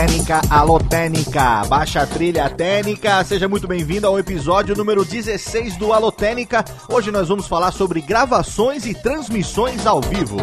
Técnica, alô Técnica, baixa trilha técnica, seja muito bem-vindo ao episódio número 16 do Alô Técnica. Hoje nós vamos falar sobre gravações e transmissões ao vivo.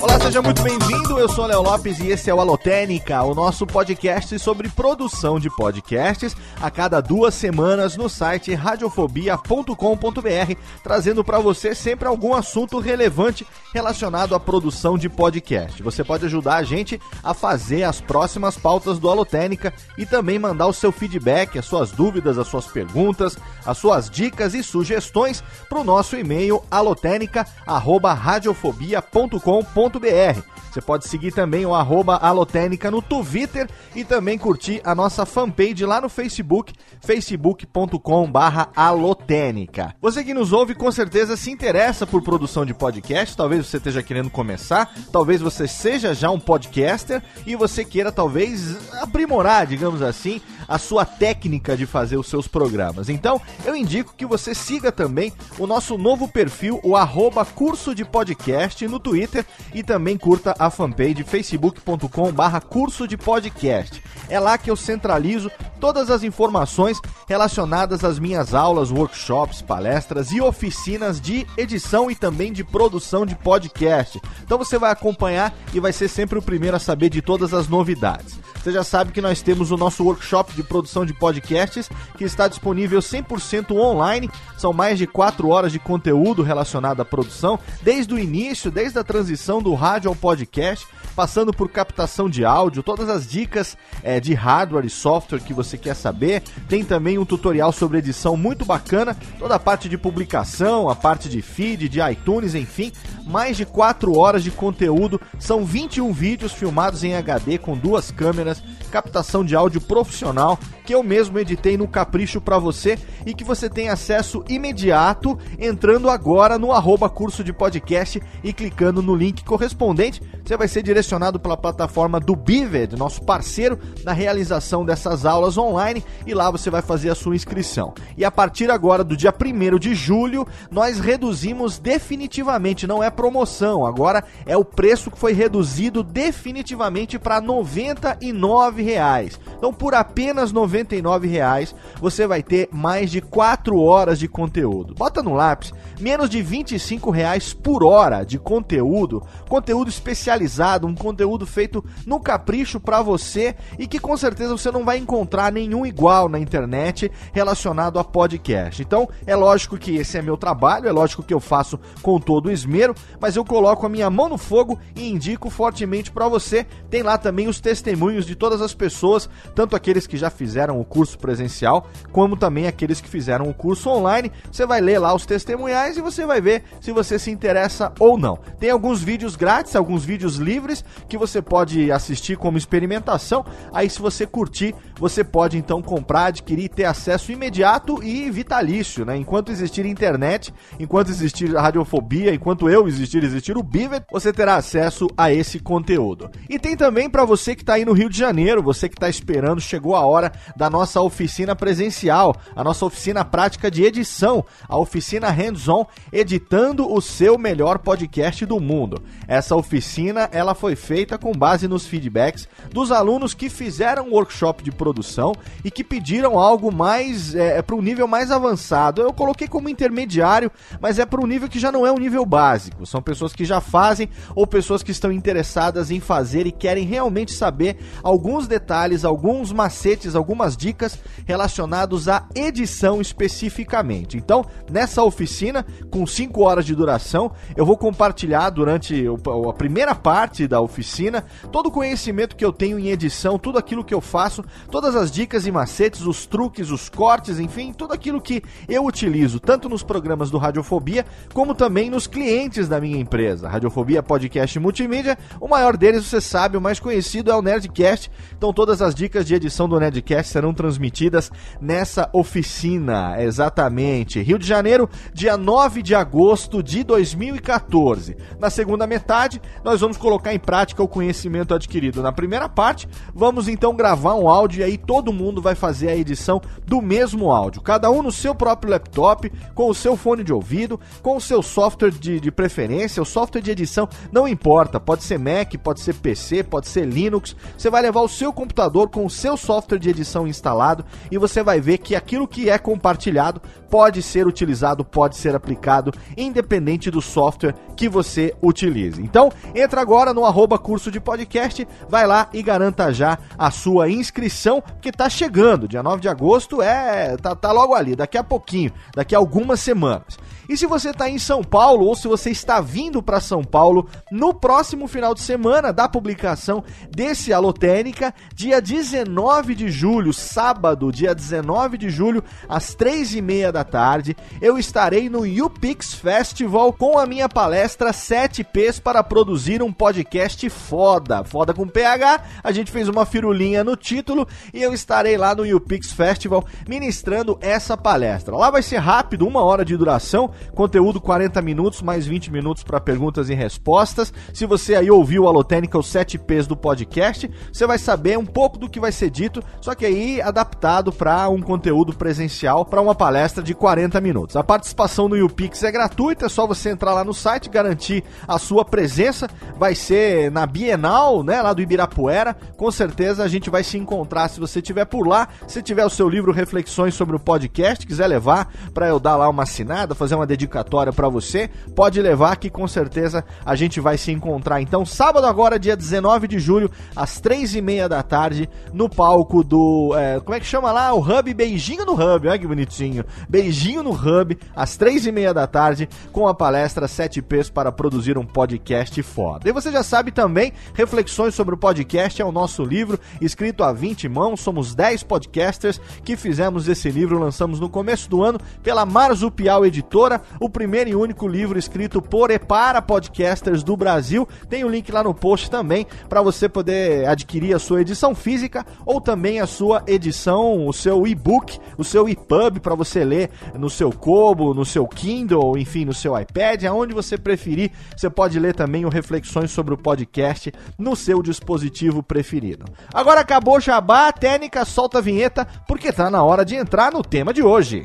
Olá, seja muito bem-vindo. Eu sou Léo Lopes e esse é o Alotênica, o nosso podcast sobre produção de podcasts a cada duas semanas no site radiofobia.com.br, trazendo para você sempre algum assunto relevante relacionado à produção de podcast. Você pode ajudar a gente a fazer as próximas pautas do Alotênica e também mandar o seu feedback, as suas dúvidas, as suas perguntas, as suas dicas e sugestões para o nosso e-mail alotenica@radiofobia.com.br. Você pode seguir também o arroba Alotênica no Twitter e também curtir a nossa fanpage lá no Facebook, facebook.com barra Alotênica. Você que nos ouve com certeza se interessa por produção de podcast, talvez você esteja querendo começar, talvez você seja já um podcaster e você queira talvez aprimorar, digamos assim, a sua técnica de fazer os seus programas. Então, eu indico que você siga também o nosso novo perfil, o arroba curso de podcast no Twitter e também curta a fanpage facebook.com barra curso de podcast. É lá que eu centralizo todas as informações relacionadas às minhas aulas, workshops, palestras e oficinas de edição e também de produção de podcast. Então você vai acompanhar e vai ser sempre o primeiro a saber de todas as novidades. Você já sabe que nós temos o nosso workshop de produção de podcasts que está disponível 100% online. São mais de 4 horas de conteúdo relacionado à produção, desde o início, desde a transição do rádio ao podcast, passando por captação de áudio, todas as dicas é, de hardware e software que você quer saber. Tem também um tutorial sobre edição muito bacana, toda a parte de publicação, a parte de feed, de iTunes, enfim, mais de 4 horas de conteúdo. São 21 vídeos filmados em HD com duas câmeras, semanas captação de áudio profissional que eu mesmo editei no Capricho para você e que você tem acesso imediato entrando agora no arroba curso de podcast e clicando no link correspondente. Você vai ser direcionado pela plataforma do Bived, nosso parceiro na realização dessas aulas online, e lá você vai fazer a sua inscrição. E a partir agora do dia 1 de julho, nós reduzimos definitivamente, não é promoção, agora é o preço que foi reduzido definitivamente para R$ 99. Reais. Então, por apenas 99 reais, você vai ter mais de 4 horas de conteúdo. Bota no lápis, menos de 25 reais por hora de conteúdo, conteúdo especializado, um conteúdo feito no capricho para você e que com certeza você não vai encontrar nenhum igual na internet relacionado a podcast. Então, é lógico que esse é meu trabalho, é lógico que eu faço com todo esmero, mas eu coloco a minha mão no fogo e indico fortemente para você. Tem lá também os testemunhos de todas as pessoas, tanto aqueles que já fizeram o curso presencial, como também aqueles que fizeram o curso online. Você vai ler lá os testemunhais e você vai ver se você se interessa ou não. Tem alguns vídeos grátis, alguns vídeos livres que você pode assistir como experimentação. Aí, se você curtir, você pode então comprar, adquirir e ter acesso imediato e vitalício, né? Enquanto existir internet, enquanto existir radiofobia, enquanto eu existir, existir o Bivet, você terá acesso a esse conteúdo. E tem também para você que está aí no Rio de Janeiro, você que está esperando, chegou a hora da nossa oficina presencial, a nossa oficina prática de edição, a oficina hands-on, editando o seu melhor podcast do mundo. Essa oficina, ela foi feita com base nos feedbacks dos alunos que fizeram o workshop de produção produção e que pediram algo mais é, é para um nível mais avançado. Eu coloquei como intermediário, mas é para um nível que já não é um nível básico. São pessoas que já fazem ou pessoas que estão interessadas em fazer e querem realmente saber alguns detalhes, alguns macetes, algumas dicas relacionados à edição especificamente. Então, nessa oficina, com 5 horas de duração, eu vou compartilhar durante a primeira parte da oficina todo o conhecimento que eu tenho em edição, tudo aquilo que eu faço, todas as dicas e macetes, os truques, os cortes, enfim, tudo aquilo que eu utilizo, tanto nos programas do Radiofobia, como também nos clientes da minha empresa. Radiofobia Podcast Multimídia, o maior deles, você sabe, o mais conhecido é o Nerdcast. Então todas as dicas de edição do Nerdcast serão transmitidas nessa oficina, exatamente. Rio de Janeiro, dia 9 de agosto de 2014. Na segunda metade, nós vamos colocar em prática o conhecimento adquirido na primeira parte. Vamos então gravar um áudio e aí todo mundo vai fazer a edição do mesmo áudio. Cada um no seu próprio laptop, com o seu fone de ouvido, com o seu software de, de preferência. O software de edição não importa, pode ser Mac, pode ser PC, pode ser Linux. Você vai levar o seu computador com o seu software de edição instalado e você vai ver que aquilo que é compartilhado pode ser utilizado, pode ser aplicado, independente do software que você utilize. Então, entra agora no arroba curso de podcast, vai lá e garanta já a sua inscrição, que tá chegando. Dia 9 de agosto é. tá, tá logo ali, daqui a pouquinho, daqui a algumas semanas. E se você está em São Paulo ou se você está vindo para São Paulo no próximo final de semana da publicação desse Alotênica, dia 19 de julho, sábado, dia 19 de julho, às três e meia da tarde, eu estarei no UPix Festival com a minha palestra 7 Ps para produzir um podcast foda. Foda com PH, a gente fez uma firulinha no título e eu estarei lá no UPix Festival ministrando essa palestra. Lá vai ser rápido, uma hora de duração, Conteúdo 40 minutos, mais 20 minutos para perguntas e respostas. Se você aí ouviu a Lotênica, os 7 P's do podcast, você vai saber um pouco do que vai ser dito, só que aí adaptado para um conteúdo presencial, para uma palestra de 40 minutos. A participação no YouPix é gratuita, é só você entrar lá no site, garantir a sua presença. Vai ser na Bienal, né, lá do Ibirapuera. Com certeza a gente vai se encontrar se você estiver por lá. Se tiver o seu livro Reflexões sobre o podcast, quiser levar para eu dar lá uma assinada, fazer uma dedicatória para você, pode levar que com certeza a gente vai se encontrar. Então, sábado agora, dia 19 de julho, às três e meia da tarde, no palco do. É, como é que chama lá? O Hub Beijinho no Hub, olha que bonitinho. Beijinho no Hub, às três e meia da tarde, com a palestra 7Ps para produzir um podcast foda. E você já sabe também, Reflexões sobre o Podcast é o nosso livro, escrito a 20 mãos. Somos 10 podcasters que fizemos esse livro, lançamos no começo do ano pela Marzupial Editora o primeiro e único livro escrito por e para podcasters do Brasil. Tem o um link lá no post também para você poder adquirir a sua edição física ou também a sua edição, o seu e-book, o seu e-pub para você ler no seu Kobo, no seu Kindle, enfim, no seu iPad, aonde você preferir. Você pode ler também o Reflexões sobre o podcast no seu dispositivo preferido. Agora acabou o jabá, técnica, solta a vinheta, porque tá na hora de entrar no tema de hoje.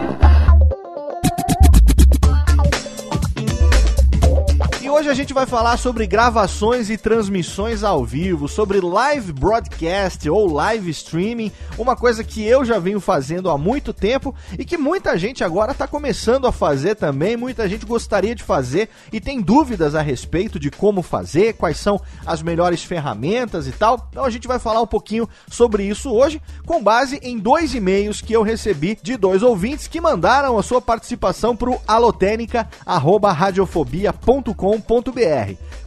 Hoje a gente vai falar sobre gravações e transmissões ao vivo, sobre live broadcast ou live streaming, uma coisa que eu já venho fazendo há muito tempo e que muita gente agora está começando a fazer também, muita gente gostaria de fazer e tem dúvidas a respeito de como fazer, quais são as melhores ferramentas e tal. Então a gente vai falar um pouquinho sobre isso hoje, com base em dois e-mails que eu recebi de dois ouvintes que mandaram a sua participação para o alotênica@radiofobia.com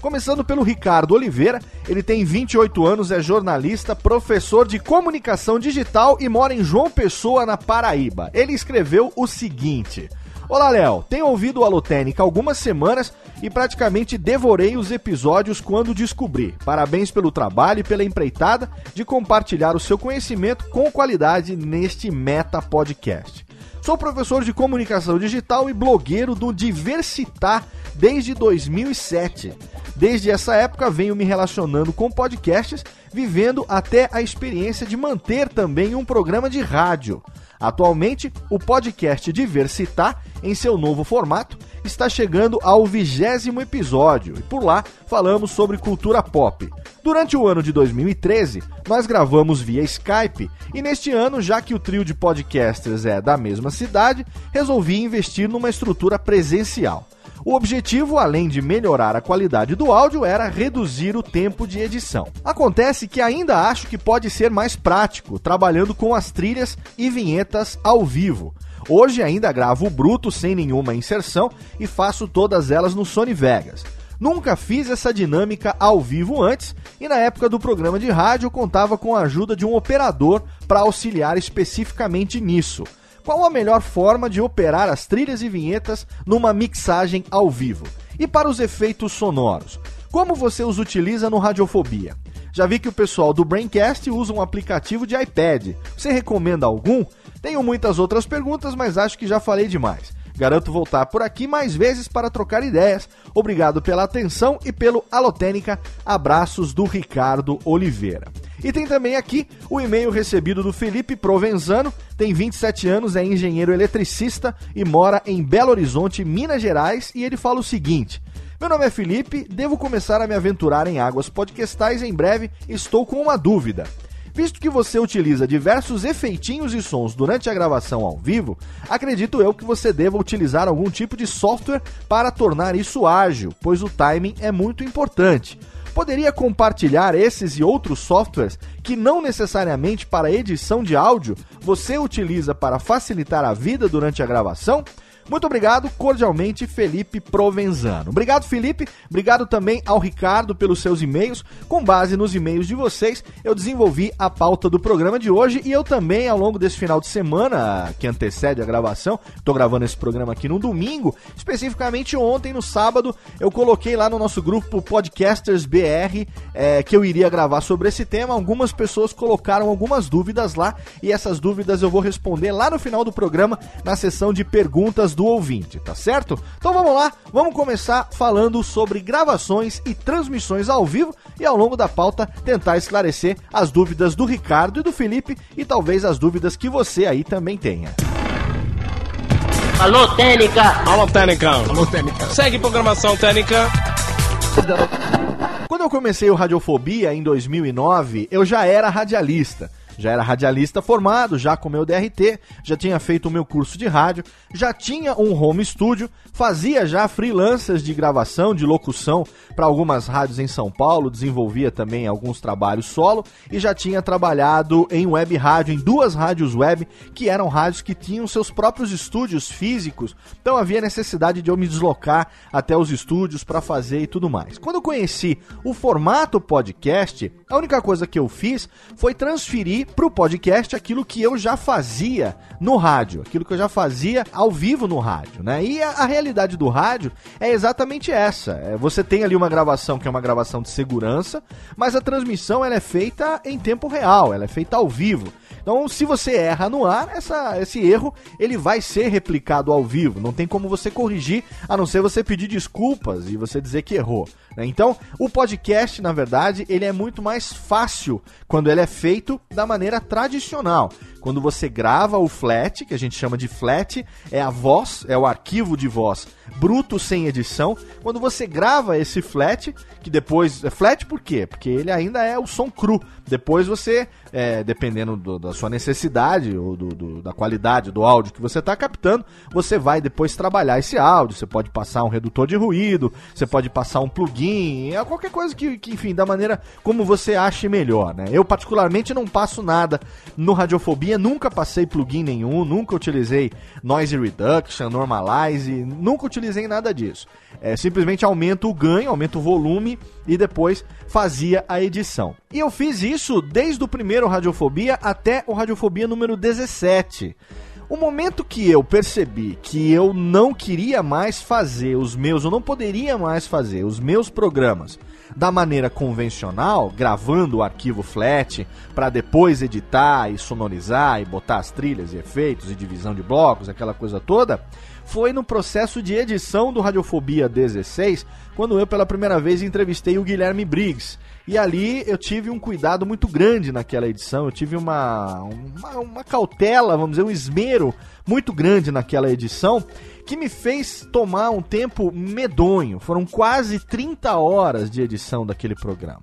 Começando pelo Ricardo Oliveira, ele tem 28 anos, é jornalista, professor de comunicação digital e mora em João Pessoa, na Paraíba. Ele escreveu o seguinte: Olá, Léo. Tenho ouvido o Alotênica algumas semanas e praticamente devorei os episódios quando descobri. Parabéns pelo trabalho e pela empreitada de compartilhar o seu conhecimento com qualidade neste Meta Podcast. Sou professor de comunicação digital e blogueiro do Diversitar desde 2007. Desde essa época venho me relacionando com podcasts, vivendo até a experiência de manter também um programa de rádio. Atualmente, o podcast Diversitar, em seu novo formato, está chegando ao vigésimo episódio e por lá falamos sobre cultura pop. Durante o ano de 2013, nós gravamos via Skype e neste ano, já que o trio de podcasters é da mesma cidade, resolvi investir numa estrutura presencial. O objetivo, além de melhorar a qualidade do áudio, era reduzir o tempo de edição. Acontece que ainda acho que pode ser mais prático, trabalhando com as trilhas e vinhetas ao vivo. Hoje ainda gravo bruto sem nenhuma inserção e faço todas elas no Sony Vegas. Nunca fiz essa dinâmica ao vivo antes e na época do programa de rádio contava com a ajuda de um operador para auxiliar especificamente nisso. Qual a melhor forma de operar as trilhas e vinhetas numa mixagem ao vivo? E para os efeitos sonoros, como você os utiliza no Radiofobia? Já vi que o pessoal do Braincast usa um aplicativo de iPad. Você recomenda algum? Tenho muitas outras perguntas, mas acho que já falei demais. Garanto voltar por aqui mais vezes para trocar ideias. Obrigado pela atenção e pelo Alotênica. Abraços do Ricardo Oliveira. E tem também aqui o e-mail recebido do Felipe Provenzano, tem 27 anos, é engenheiro eletricista e mora em Belo Horizonte, Minas Gerais, e ele fala o seguinte: Meu nome é Felipe, devo começar a me aventurar em águas podcastais em breve, estou com uma dúvida. Visto que você utiliza diversos efeitinhos e sons durante a gravação ao vivo, acredito eu que você deva utilizar algum tipo de software para tornar isso ágil, pois o timing é muito importante. Poderia compartilhar esses e outros softwares que não necessariamente para edição de áudio você utiliza para facilitar a vida durante a gravação? Muito obrigado, cordialmente, Felipe Provenzano. Obrigado, Felipe. Obrigado também ao Ricardo pelos seus e-mails. Com base nos e-mails de vocês, eu desenvolvi a pauta do programa de hoje e eu também, ao longo desse final de semana que antecede a gravação, estou gravando esse programa aqui no domingo, especificamente ontem, no sábado, eu coloquei lá no nosso grupo Podcasters BR é, que eu iria gravar sobre esse tema. Algumas pessoas colocaram algumas dúvidas lá e essas dúvidas eu vou responder lá no final do programa, na sessão de perguntas do ouvinte, tá certo? Então vamos lá, vamos começar falando sobre gravações e transmissões ao vivo e ao longo da pauta tentar esclarecer as dúvidas do Ricardo e do Felipe e talvez as dúvidas que você aí também tenha. Alô, Técnica! Alô, Técnica! Alô, Técnica! Segue programação Técnica! Quando eu comecei o Radiofobia em 2009, eu já era radialista já era radialista formado, já com meu DRT, já tinha feito o meu curso de rádio, já tinha um home studio, fazia já freelancers de gravação, de locução para algumas rádios em São Paulo, desenvolvia também alguns trabalhos solo e já tinha trabalhado em web rádio, em duas rádios web, que eram rádios que tinham seus próprios estúdios físicos, então havia necessidade de eu me deslocar até os estúdios para fazer e tudo mais. Quando eu conheci o formato podcast, a única coisa que eu fiz foi transferir para o podcast aquilo que eu já fazia no rádio, aquilo que eu já fazia ao vivo no rádio, né? E a, a realidade do rádio é exatamente essa. É, você tem ali uma gravação que é uma gravação de segurança, mas a transmissão ela é feita em tempo real, ela é feita ao vivo. Então, se você erra no ar, essa, esse erro ele vai ser replicado ao vivo. Não tem como você corrigir, a não ser você pedir desculpas e você dizer que errou. Né? Então, o podcast, na verdade, ele é muito mais fácil quando ele é feito da maneira tradicional. Quando você grava o flat, que a gente chama de flat, é a voz, é o arquivo de voz bruto sem edição. Quando você grava esse flat, que depois. É flat por quê? Porque ele ainda é o som cru. Depois você, é, dependendo do, sua necessidade ou do, do, da qualidade do áudio que você está captando, você vai depois trabalhar esse áudio. Você pode passar um redutor de ruído, você pode passar um plugin, é qualquer coisa que, que, enfim, da maneira como você ache melhor. Né? Eu, particularmente, não passo nada no Radiofobia, nunca passei plugin nenhum, nunca utilizei noise reduction, normalize, nunca utilizei nada disso. É, simplesmente aumento o ganho, aumento o volume e depois fazia a edição. E eu fiz isso desde o primeiro Radiofobia até o Radiofobia número 17. O momento que eu percebi que eu não queria mais fazer os meus, eu não poderia mais fazer os meus programas da maneira convencional, gravando o arquivo flat para depois editar e sonorizar e botar as trilhas e efeitos e divisão de blocos, aquela coisa toda, foi no processo de edição do Radiofobia 16, quando eu pela primeira vez entrevistei o Guilherme Briggs. E ali eu tive um cuidado muito grande naquela edição, eu tive uma, uma, uma cautela, vamos dizer, um esmero muito grande naquela edição, que me fez tomar um tempo medonho. Foram quase 30 horas de edição daquele programa.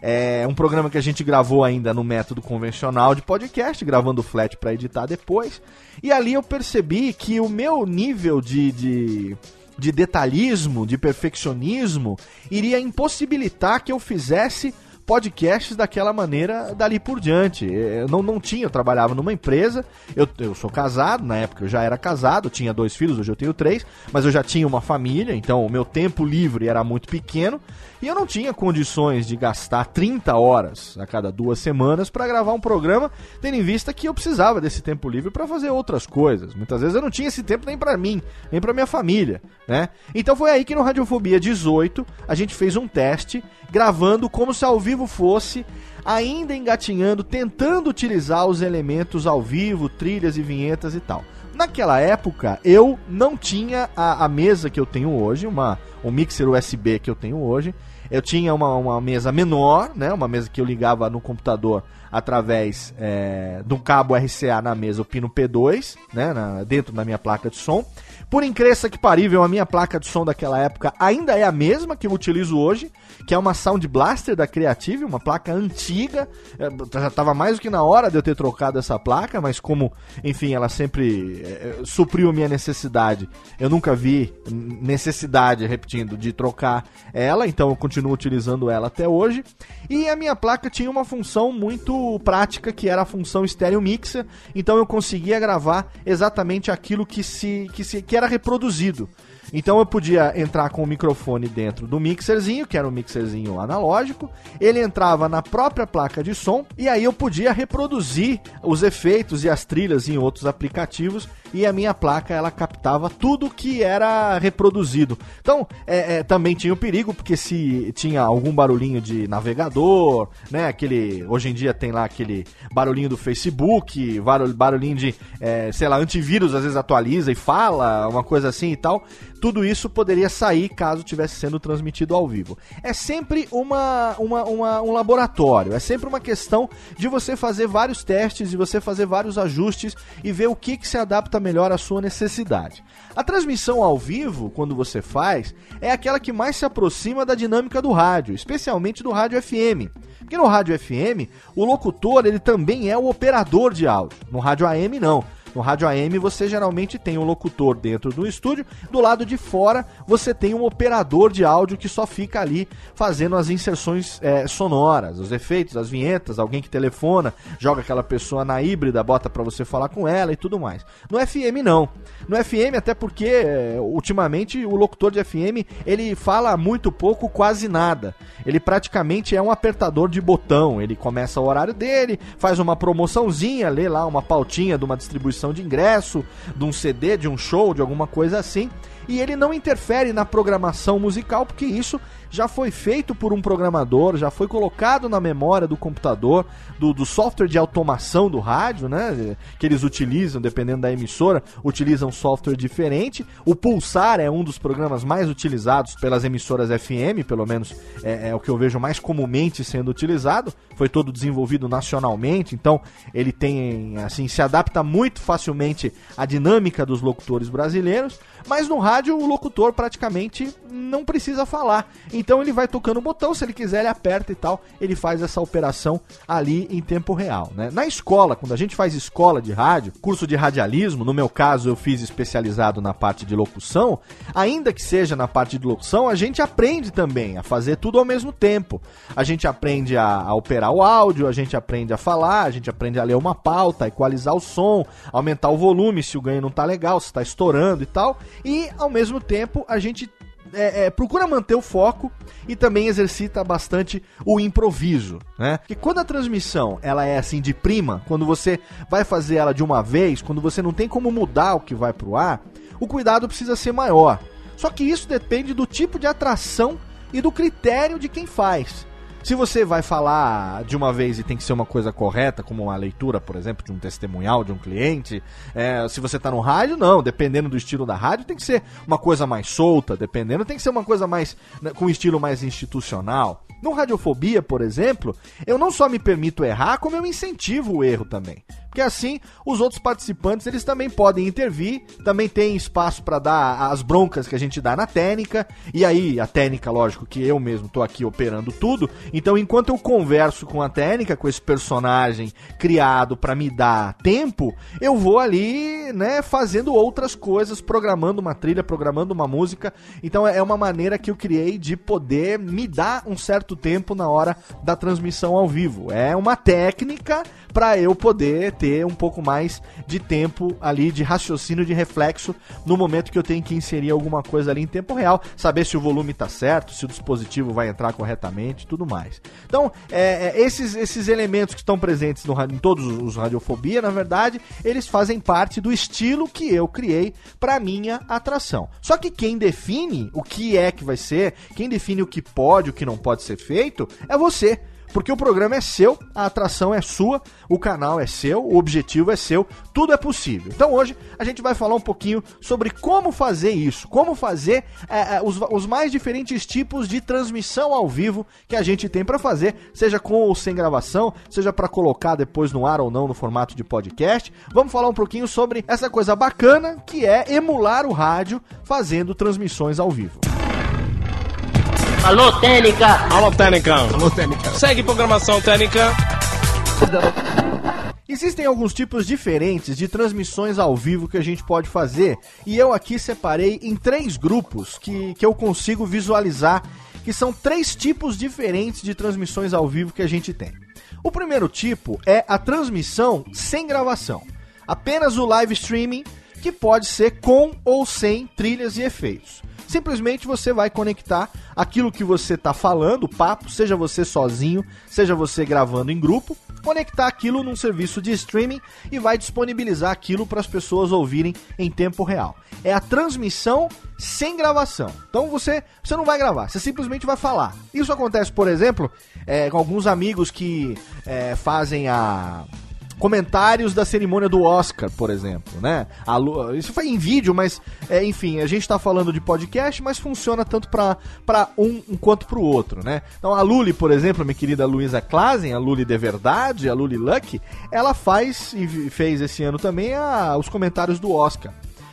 É um programa que a gente gravou ainda no método convencional de podcast, gravando flat para editar depois. E ali eu percebi que o meu nível de, de, de detalhismo, de perfeccionismo, iria impossibilitar que eu fizesse podcasts daquela maneira dali por diante. Eu não, não tinha, eu trabalhava numa empresa, eu, eu sou casado, na época eu já era casado, tinha dois filhos, hoje eu tenho três, mas eu já tinha uma família, então o meu tempo livre era muito pequeno e eu não tinha condições de gastar 30 horas a cada duas semanas para gravar um programa, tendo em vista que eu precisava desse tempo livre para fazer outras coisas. Muitas vezes eu não tinha esse tempo nem para mim, nem para minha família, né? Então foi aí que no Radiofobia 18 a gente fez um teste gravando como se ao vivo fosse, ainda engatinhando, tentando utilizar os elementos ao vivo, trilhas e vinhetas e tal. Naquela época, eu não tinha a, a mesa que eu tenho hoje, uma, um mixer USB que eu tenho hoje. Eu tinha uma, uma mesa menor, né? Uma mesa que eu ligava no computador através é, de um cabo RCA na mesa, o pino P2, né? Na, dentro da minha placa de som. Por incrível que parível, a minha placa de som daquela época ainda é a mesma que eu utilizo hoje, que é uma Sound Blaster da Creative, uma placa antiga. É, já estava mais do que na hora de eu ter trocado essa placa, mas como, enfim, ela sempre é, supriu a minha necessidade, eu nunca vi necessidade, repetindo, de trocar ela, então eu continuo utilizando ela até hoje. E a minha placa tinha uma função muito prática, que era a função Stereo Mixer, então eu conseguia gravar exatamente aquilo que se que, se, que era reproduzido. Então eu podia entrar com o microfone dentro do mixerzinho, que era um mixerzinho analógico, ele entrava na própria placa de som e aí eu podia reproduzir os efeitos e as trilhas em outros aplicativos e a minha placa ela captava tudo que era reproduzido. Então é, é, também tinha o perigo porque se tinha algum barulhinho de navegador, né? Aquele hoje em dia tem lá aquele barulhinho do Facebook, barulhinho de é, sei lá antivírus às vezes atualiza e fala uma coisa assim e tal. Tudo isso poderia sair caso tivesse sendo transmitido ao vivo. É sempre uma, uma, uma um laboratório, é sempre uma questão de você fazer vários testes e você fazer vários ajustes e ver o que, que se adapta melhor à sua necessidade. A transmissão ao vivo, quando você faz, é aquela que mais se aproxima da dinâmica do rádio, especialmente do rádio FM. Porque no rádio FM, o locutor ele também é o operador de áudio. No rádio AM, não. No rádio AM você geralmente tem um locutor dentro do estúdio, do lado de fora você tem um operador de áudio que só fica ali fazendo as inserções é, sonoras, os efeitos, as vinhetas, alguém que telefona, joga aquela pessoa na híbrida, bota para você falar com ela e tudo mais. No FM não. No FM até porque é, ultimamente o locutor de FM ele fala muito pouco, quase nada. Ele praticamente é um apertador de botão. Ele começa o horário dele, faz uma promoçãozinha, lê lá uma pautinha de uma distribuição de ingresso, de um CD, de um show, de alguma coisa assim. E ele não interfere na programação musical, porque isso já foi feito por um programador, já foi colocado na memória do computador, do, do software de automação do rádio, né? Que eles utilizam, dependendo da emissora, utilizam software diferente. O Pulsar é um dos programas mais utilizados pelas emissoras FM, pelo menos é, é o que eu vejo mais comumente sendo utilizado. Foi todo desenvolvido nacionalmente, então ele tem, assim, se adapta muito facilmente à dinâmica dos locutores brasileiros. Mas no rádio o locutor praticamente não precisa falar. Ele vai tocando o botão, se ele quiser ele aperta e tal, ele faz essa operação ali em tempo real, né? Na escola, quando a gente faz escola de rádio, curso de radialismo, no meu caso eu fiz especializado na parte de locução, ainda que seja na parte de locução, a gente aprende também a fazer tudo ao mesmo tempo. A gente aprende a, a operar o áudio, a gente aprende a falar, a gente aprende a ler uma pauta, equalizar o som, aumentar o volume se o ganho não tá legal, se tá estourando e tal. E ao mesmo tempo a gente é, é, procura manter o foco e também exercita bastante o improviso, né? Porque quando a transmissão ela é assim de prima, quando você vai fazer ela de uma vez, quando você não tem como mudar o que vai pro ar, o cuidado precisa ser maior. Só que isso depende do tipo de atração e do critério de quem faz. Se você vai falar de uma vez e tem que ser uma coisa correta, como uma leitura, por exemplo, de um testemunhal de um cliente, é, se você está no rádio, não. Dependendo do estilo da rádio, tem que ser uma coisa mais solta, dependendo, tem que ser uma coisa mais né, com estilo mais institucional. No Radiofobia, por exemplo, eu não só me permito errar, como eu incentivo o erro também. Porque assim os outros participantes eles também podem intervir, também tem espaço para dar as broncas que a gente dá na técnica. E aí a técnica, lógico que eu mesmo tô aqui operando tudo. Então enquanto eu converso com a técnica, com esse personagem criado para me dar tempo, eu vou ali, né, fazendo outras coisas, programando uma trilha, programando uma música. Então é uma maneira que eu criei de poder me dar um certo tempo na hora da transmissão ao vivo. É uma técnica para eu poder ter um pouco mais de tempo ali de raciocínio, de reflexo no momento que eu tenho que inserir alguma coisa ali em tempo real, saber se o volume está certo, se o dispositivo vai entrar corretamente, tudo mais. Então, é, é, esses, esses elementos que estão presentes no, em todos os Radiofobia, na verdade, eles fazem parte do estilo que eu criei para minha atração. Só que quem define o que é que vai ser, quem define o que pode, o que não pode ser feito, é você. Porque o programa é seu, a atração é sua, o canal é seu, o objetivo é seu, tudo é possível. Então hoje a gente vai falar um pouquinho sobre como fazer isso, como fazer é, é, os, os, mais diferentes tipos de transmissão ao vivo que a gente tem para fazer, seja com ou sem gravação, seja para colocar depois no ar ou não no formato de podcast. Vamos falar um pouquinho sobre essa coisa bacana que é emular o rádio fazendo transmissões ao vivo. Alô, Técnica! Alô, Técnica! Alô, Técnica! Segue programação Técnica! Existem alguns tipos diferentes de transmissões ao vivo que a gente pode fazer e eu aqui separei em três grupos que, que eu consigo visualizar que são três tipos diferentes de transmissões ao vivo que a gente tem. O primeiro tipo é a transmissão sem gravação, apenas o live streaming que pode ser com ou sem trilhas e efeitos. Simplesmente você vai conectar aquilo que você está falando, o papo, seja você sozinho, seja você gravando em grupo, conectar aquilo num serviço de streaming e vai disponibilizar aquilo para as pessoas ouvirem em tempo real. É a transmissão sem gravação. Então você, você não vai gravar, você simplesmente vai falar. Isso acontece, por exemplo, é, com alguns amigos que é, fazem a comentários da cerimônia do Oscar, por exemplo, né? Lu... Isso foi em vídeo, mas é, enfim, a gente tá falando de podcast, mas funciona tanto para um, quanto para o outro, né? Então a Luli, por exemplo, minha querida Luísa Klazen, a Luli de verdade, a Luli Lucky, ela faz e fez esse ano também a, os comentários do Oscar.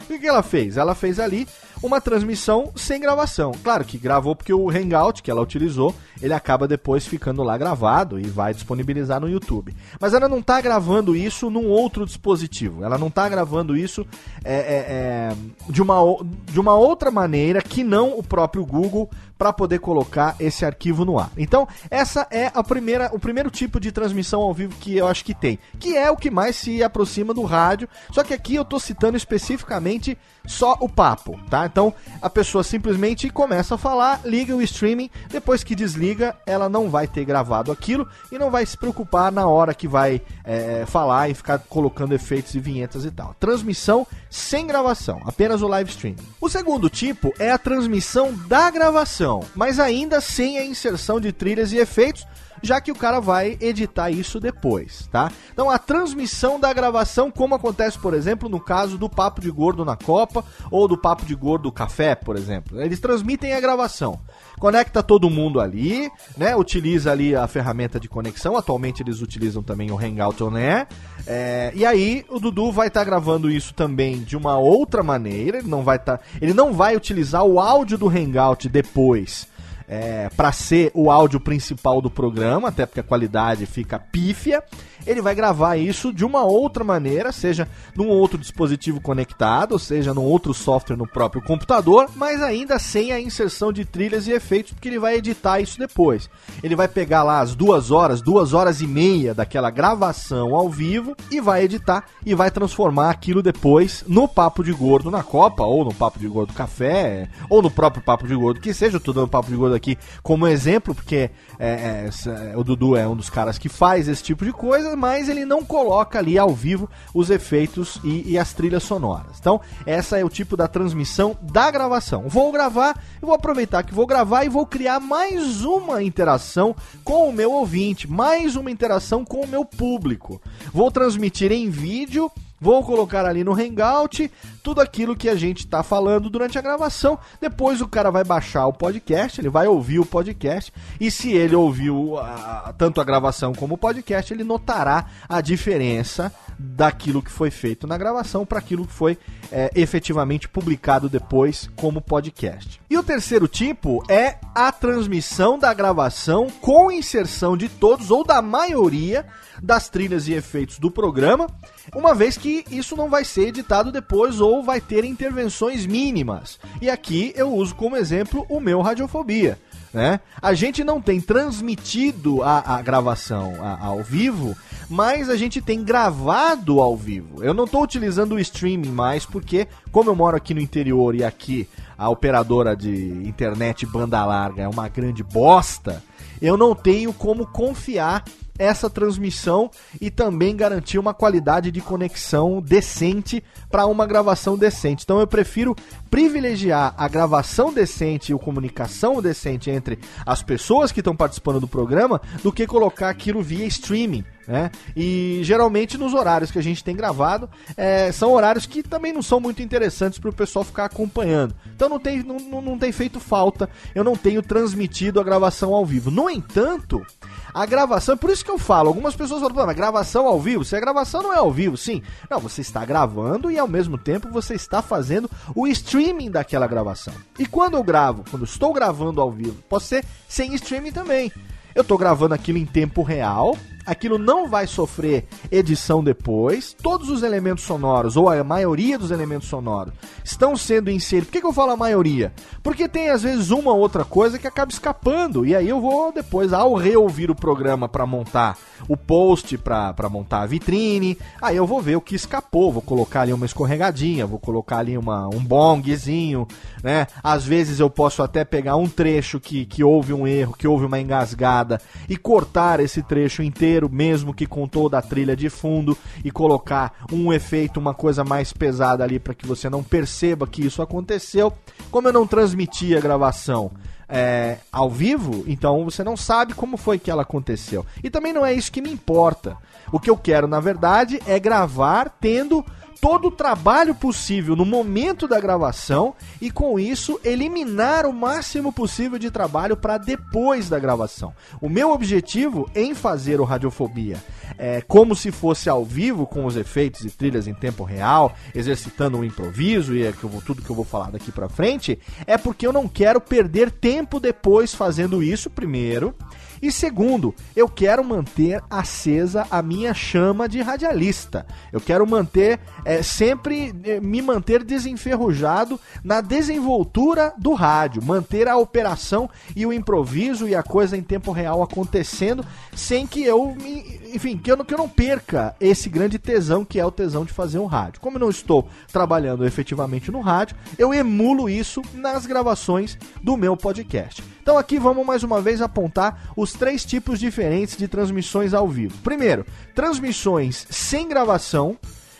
O que ela fez? Ela fez ali uma transmissão sem gravação. Claro que gravou porque o Hangout que ela utilizou, ele acaba depois ficando lá gravado e vai disponibilizar no YouTube. Mas ela não está gravando isso num outro dispositivo. Ela não está gravando isso é, é, é, de, uma, de uma outra maneira que não o próprio Google para poder colocar esse arquivo no ar. Então, essa é a primeira, o primeiro tipo de transmissão ao vivo que eu acho que tem, que é o que mais se aproxima do rádio. Só que aqui eu estou citando especificamente só o papo, tá? Então a pessoa simplesmente começa a falar, liga o streaming, depois que desliga, ela não vai ter gravado aquilo e não vai se preocupar na hora que vai é, falar e ficar colocando efeitos e vinhetas e tal. Transmissão sem gravação, apenas o live streaming. O segundo tipo é a transmissão da gravação, mas ainda sem a inserção de trilhas e efeitos já que o cara vai editar isso depois, tá? Então a transmissão da gravação, como acontece, por exemplo, no caso do Papo de Gordo na Copa ou do Papo de Gordo Café, por exemplo. Eles transmitem a gravação. Conecta todo mundo ali, né? Utiliza ali a ferramenta de conexão. Atualmente eles utilizam também o Hangout On Air. É, e aí o Dudu vai estar tá gravando isso também de uma outra maneira. Ele não vai estar, tá, ele não vai utilizar o áudio do Hangout depois é, para ser o áudio principal do programa, até porque a qualidade fica pífia ele vai gravar isso de uma outra maneira, seja num outro dispositivo conectado, seja num outro software no próprio computador, mas ainda sem a inserção de trilhas e efeitos, porque ele vai editar isso depois. Ele vai pegar lá as duas horas, duas horas e meia daquela gravação ao vivo e vai editar e vai transformar aquilo depois no Papo de Gordo na Copa, ou no Papo de Gordo Café, ou no próprio Papo de Gordo, que seja, eu tô dando Papo de Gordo aqui como exemplo, porque é, é, o Dudu é um dos caras que faz esse tipo de coisa, mas ele não coloca ali ao vivo os efeitos e, e, as trilhas sonoras. Então, essa é o tipo da transmissão da gravação. Vou gravar, vou aproveitar que vou gravar e vou criar mais uma interação com o meu ouvinte, mais uma interação com o meu público. Vou transmitir em vídeo Vou colocar ali no Hangout tudo aquilo que a gente está falando durante a gravação. Depois o cara vai baixar o podcast, ele vai ouvir o podcast. E se ele ouviu a, tanto a gravação como o podcast, ele notará a diferença daquilo que foi feito na gravação para aquilo que foi é, efetivamente publicado depois como podcast. E o terceiro tipo é a transmissão da gravação com inserção de todos ou da maioria das trilhas e efeitos do programa, uma vez que isso não vai ser editado depois ou vai ter intervenções mínimas. E aqui eu uso como exemplo o meu Radiofobia. Né? A gente não tem transmitido a, a gravação a, ao vivo, mas a gente tem gravado ao vivo. Eu não estou utilizando o streaming mais porque, como eu moro aqui no interior e aqui a operadora de internet banda larga é uma grande bosta, eu não tenho como confiar essa transmissão e também garantir uma qualidade de conexão decente para uma gravação decente. Então eu prefiro privilegiar a gravação decente e a comunicação decente entre as pessoas que estão participando do programa do que colocar aquilo via streaming. Né? E geralmente nos horários que a gente tem gravado é, são horários que também não são muito interessantes para o pessoal ficar acompanhando. Então não tem, não, não tem feito falta, eu não tenho transmitido a gravação ao vivo. No entanto, a gravação, por isso que eu falo, algumas pessoas falam, mas gravação ao vivo, se a gravação não é ao vivo, sim. Não, você está gravando e ao mesmo tempo você está fazendo o streaming daquela gravação. E quando eu gravo, quando estou gravando ao vivo, pode ser sem streaming também. Eu estou gravando aquilo em tempo real, aquilo não vai sofrer edição depois. Todos os elementos sonoros, ou a maioria dos elementos sonoros, estão sendo inseridos. Por que, que eu falo a maioria? Porque tem às vezes uma ou outra coisa que acaba escapando. E aí eu vou depois, ao reouvir o programa para montar o post, para montar a vitrine, aí eu vou ver o que escapou. Vou colocar ali uma escorregadinha, vou colocar ali uma, um bongzinho, né? Às vezes eu posso até pegar um trecho que, que houve um erro, que houve uma engasgada e cortar esse trecho inteiro inteiro, mesmo que com toda a trilha de fundo, e colocar um efeito, uma coisa mais pesada ali para que você não perceba que isso aconteceu. Como eu não transmiti a gravação é, ao vivo, então você não sabe como foi que ela aconteceu. E também não é isso que me importa. O que eu quero, na verdade, é gravar tendo todo o trabalho possível no momento da gravação e com isso eliminar o máximo possível de trabalho para depois da gravação. O meu objetivo em fazer o Radiofobia é, como se fosse ao vivo, com os efeitos e trilhas em tempo real, exercitando o um improviso e é tudo que eu vou falar daqui para frente, é porque eu não quero perder tempo depois fazendo isso primeiro e segundo, eu quero manter acesa a minha chama de radialista. Eu quero manter, é, sempre é, me manter desenferrujado na desenvoltura do rádio, manter a operação e o improviso e a coisa em tempo real acontecendo, sem que eu, me, enfim, que eu, que eu não perca esse grande tesão que é o tesão de fazer um rádio. Como eu não estou trabalhando efetivamente no rádio, eu emulo isso nas gravações do meu podcast. Então aqui vamos mais uma vez apontar os três tipos diferentes de transmissões ao vivo. Primeiro, transmissões sem gravação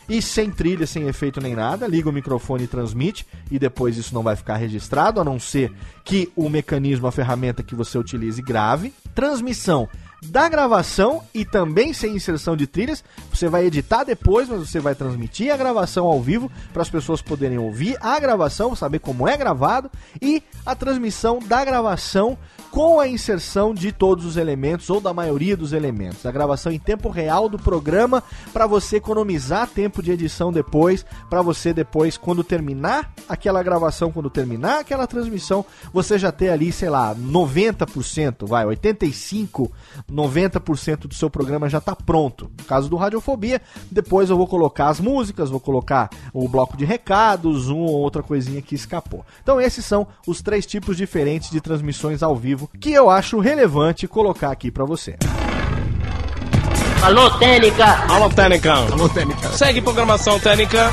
e sem trilha, sem efeito nem nada. Liga o microfone e transmite, e depois isso não vai ficar registrado, a não ser que o mecanismo, a ferramenta que você utilize grave. Transmissão da gravação e também sem inserção de trilhas. Você vai editar depois, mas você vai transmitir a gravação ao vivo para as pessoas poderem ouvir a gravação, saber como é gravado e a transmissão da gravação com a inserção de todos os elementos ou da maioria dos elementos. A gravação em tempo real do programa para você economizar tempo de edição depois, para você depois quando terminar aquela gravação, quando terminar aquela transmissão, você já ter ali, sei lá, 90%, vai, 85, 90% do seu programa já está pronto. No caso do Radiofobia, depois eu vou colocar as músicas, vou colocar o bloco de recados, um ou outra coisinha que escapou. Então esses são os três tipos diferentes de transmissões ao vivo que eu acho relevante colocar aqui para você. Alô, Técnica! Alô, Técnica! Alô, Técnica! Segue programação Técnica!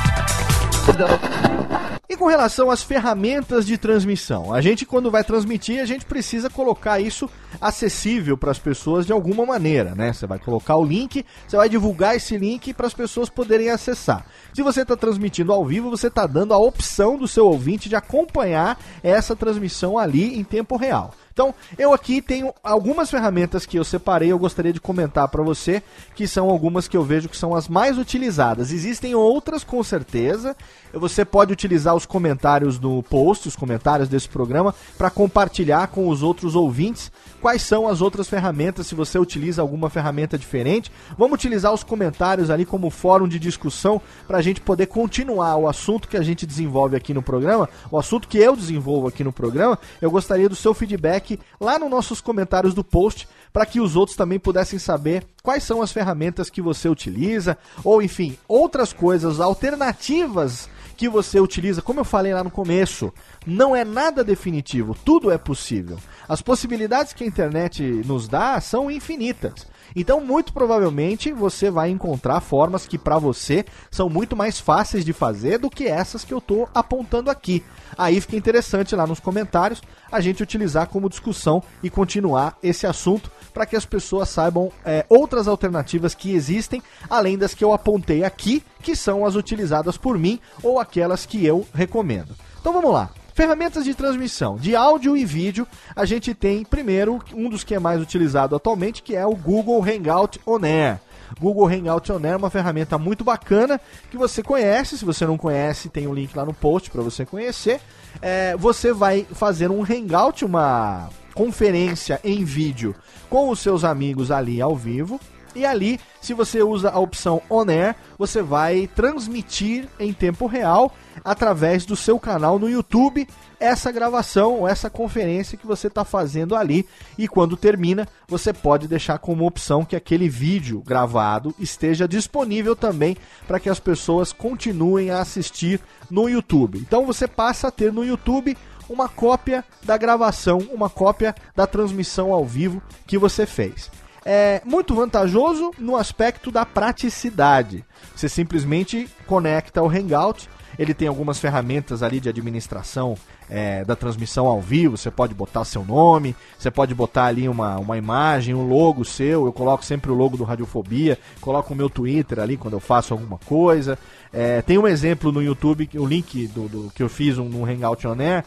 E com relação às ferramentas de transmissão, a gente quando vai transmitir, a gente precisa colocar isso acessível para as pessoas de alguma maneira, né? Você vai colocar o link, você vai divulgar esse link para as pessoas poderem acessar. Se você está transmitindo ao vivo, você está dando a opção do seu ouvinte de acompanhar essa transmissão ali em tempo real. Então, eu aqui tenho algumas ferramentas que eu separei, eu gostaria de comentar para você, que são algumas que eu vejo que são as mais utilizadas. Existem outras com certeza. Você pode utilizar os comentários no post, os comentários desse programa, para compartilhar com os outros ouvintes quais são as outras ferramentas, se você utiliza alguma ferramenta diferente. Vamos utilizar os comentários ali como fórum de discussão para a gente poder continuar o assunto que a gente desenvolve aqui no programa, o assunto que eu desenvolvo aqui no programa. Eu gostaria do seu feedback lá nos nossos comentários do post para que os outros também pudessem saber quais são as ferramentas que você utiliza ou enfim, outras coisas alternativas que você utiliza. Como eu falei lá no começo, não é nada definitivo, tudo é possível. As possibilidades que a internet nos dá são infinitas. Então, muito provavelmente, você vai encontrar formas que para você são muito mais fáceis de fazer do que essas que eu estou apontando aqui. Aí fica interessante lá nos comentários a gente utilizar como discussão e continuar esse assunto para que as pessoas saibam é, outras alternativas que existem, além das que eu apontei aqui, que são as utilizadas por mim ou aquelas que eu recomendo. Então vamos lá. Ferramentas de transmissão de áudio e vídeo, a gente tem primeiro um dos que é mais utilizado atualmente, que é o Google Hangout On Air. Google Hangout On Air é uma ferramenta muito bacana que você conhece. Se você não conhece, tem um link lá no post para você conhecer. É, você vai fazer um Hangout, uma conferência em vídeo com os seus amigos ali ao vivo. E ali, se você usa a opção On Air, você vai transmitir em tempo real através do seu canal no YouTube essa gravação ou essa conferência que você está fazendo ali. E quando termina, você pode deixar como opção que aquele vídeo gravado esteja disponível também para que as pessoas continuem a assistir no YouTube. Então você passa a ter no YouTube uma cópia da gravação, uma cópia da transmissão ao vivo que você fez é muito vantajoso no aspecto da praticidade. Você simplesmente conecta o Hangout, ele tem algumas ferramentas ali de administração é, da transmissão ao vivo. Você pode botar seu nome, você pode botar ali uma, uma imagem, um logo seu. Eu coloco sempre o logo do Radiofobia, coloco o meu Twitter ali quando eu faço alguma coisa. É, tem um exemplo no YouTube, o link do, do que eu fiz um, no Hangout On Air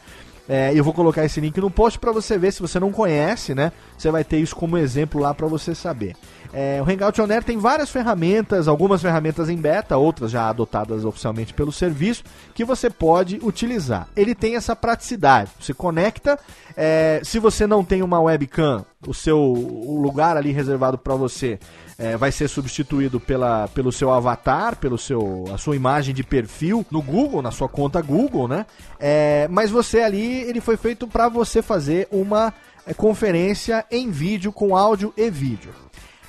é, eu vou colocar esse link no post para você ver se você não conhece, né? Você vai ter isso como exemplo lá para você saber. É, o Hangout On Air tem várias ferramentas, algumas ferramentas em beta, outras já adotadas oficialmente pelo serviço, que você pode utilizar. Ele tem essa praticidade. Você conecta, é, se você não tem uma webcam, o seu o lugar ali reservado para você é, vai ser substituído pela, pelo seu avatar, pelo seu a sua imagem de perfil no Google, na sua conta Google, né? É, mas você ali ele foi feito para você fazer uma é, conferência em vídeo com áudio e vídeo.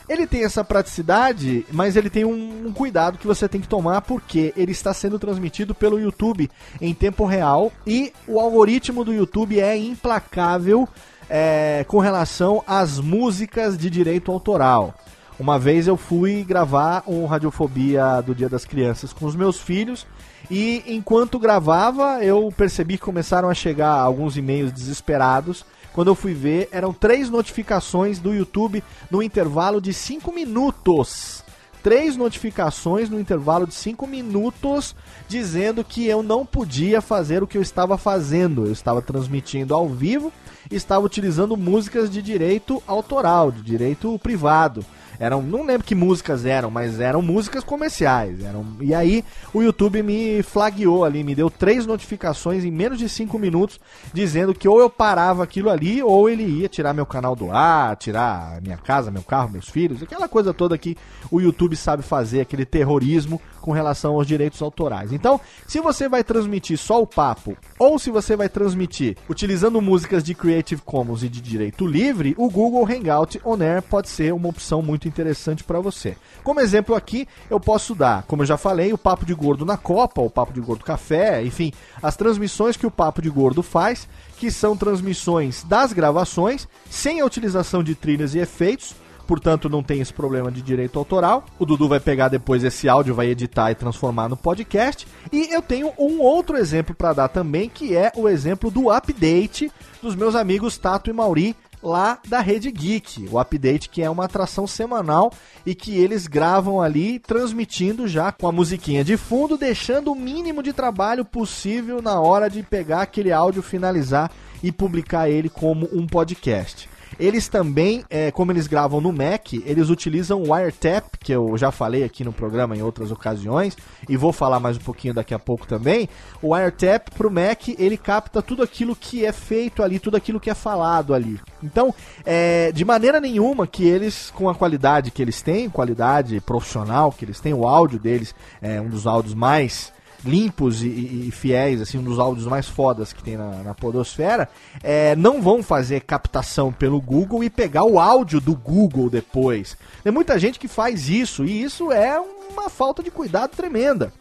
Ele tem essa praticidade, mas ele tem um, um, cuidado que você tem que tomar porque ele está sendo transmitido pelo YouTube em tempo real e o algoritmo do YouTube é implacável é, com relação às músicas de direito autoral. Uma vez eu fui gravar um Radiofobia do Dia das Crianças com os meus filhos e enquanto gravava eu percebi que começaram a chegar alguns e-mails desesperados. Quando eu fui ver, eram três notificações do YouTube no intervalo de 5 minutos. Três notificações no intervalo de 5 minutos dizendo que eu não podia fazer o que eu estava fazendo. Eu estava transmitindo ao vivo, estava utilizando músicas de direito autoral, de direito privado. Eram, não lembro que músicas eram, mas eram músicas comerciais. Eram, e aí o YouTube me flagueou ali, me deu três notificações em menos de cinco minutos, dizendo que ou eu parava aquilo ali, ou ele ia tirar meu canal do ar, tirar minha casa, meu carro, meus filhos, aquela coisa toda que o YouTube sabe fazer, aquele terrorismo com relação aos direitos autorais. Então, se você vai transmitir só o papo, ou se você vai transmitir utilizando músicas de Creative Commons e de direito livre, o Google Hangout On Air pode ser uma opção muito interessante para você. Como exemplo aqui, eu posso dar, como eu já falei, o Papo de Gordo na Copa, o Papo de Gordo Café, enfim, as transmissões que o Papo de Gordo faz, que são transmissões das gravações, sem a utilização de trilhas e efeitos, portanto não tem esse problema de direito autoral. O Dudu vai pegar depois esse áudio, vai editar e transformar no podcast. E eu tenho um outro exemplo para dar também, que é o exemplo do update dos meus amigos Tato e Mauri lá da Rede Geek, o update que é uma atração semanal e que eles gravam ali transmitindo já com a musiquinha de fundo, deixando o mínimo de trabalho possível na hora de pegar aquele áudio, finalizar e publicar ele como um podcast. Eles também, é, como eles gravam no Mac, eles utilizam o Wiretap, que eu já falei aqui no programa em outras ocasiões, e vou falar mais um pouquinho daqui a pouco também. O Wiretap pro Mac, ele capta tudo aquilo que é feito ali, tudo aquilo que é falado ali. Então, é, de maneira nenhuma que eles, com a qualidade que eles têm, qualidade profissional que eles têm, o áudio deles é um dos áudios mais limpos e, e, fiéis, assim, um dos áudios mais fodas que tem na, na podosfera, é, não vão fazer captação pelo Google e pegar o áudio do Google depois. Tem muita gente que faz isso, e isso é uma falta de cuidado tremenda.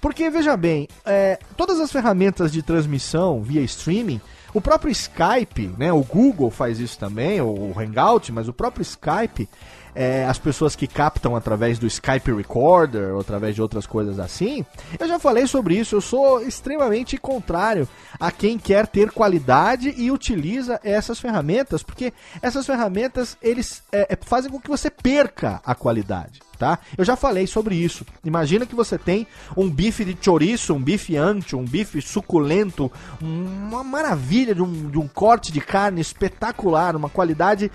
Porque, veja bem, é, todas as ferramentas de transmissão via streaming, o próprio Skype, né, o Google faz isso também, o Hangout, mas o próprio Skype, é, as pessoas que captam através do Skype Recorder ou através de outras coisas assim. Eu já falei sobre isso, eu sou extremamente contrário a quem quer ter qualidade e utiliza essas ferramentas, porque essas ferramentas eles é, é fazem com que você perca a qualidade. Tá? Eu já falei sobre isso. Imagina que você tem um bife de chouriço, um bife ancho, um bife suculento, uma maravilha de um, de um corte de carne espetacular, uma qualidade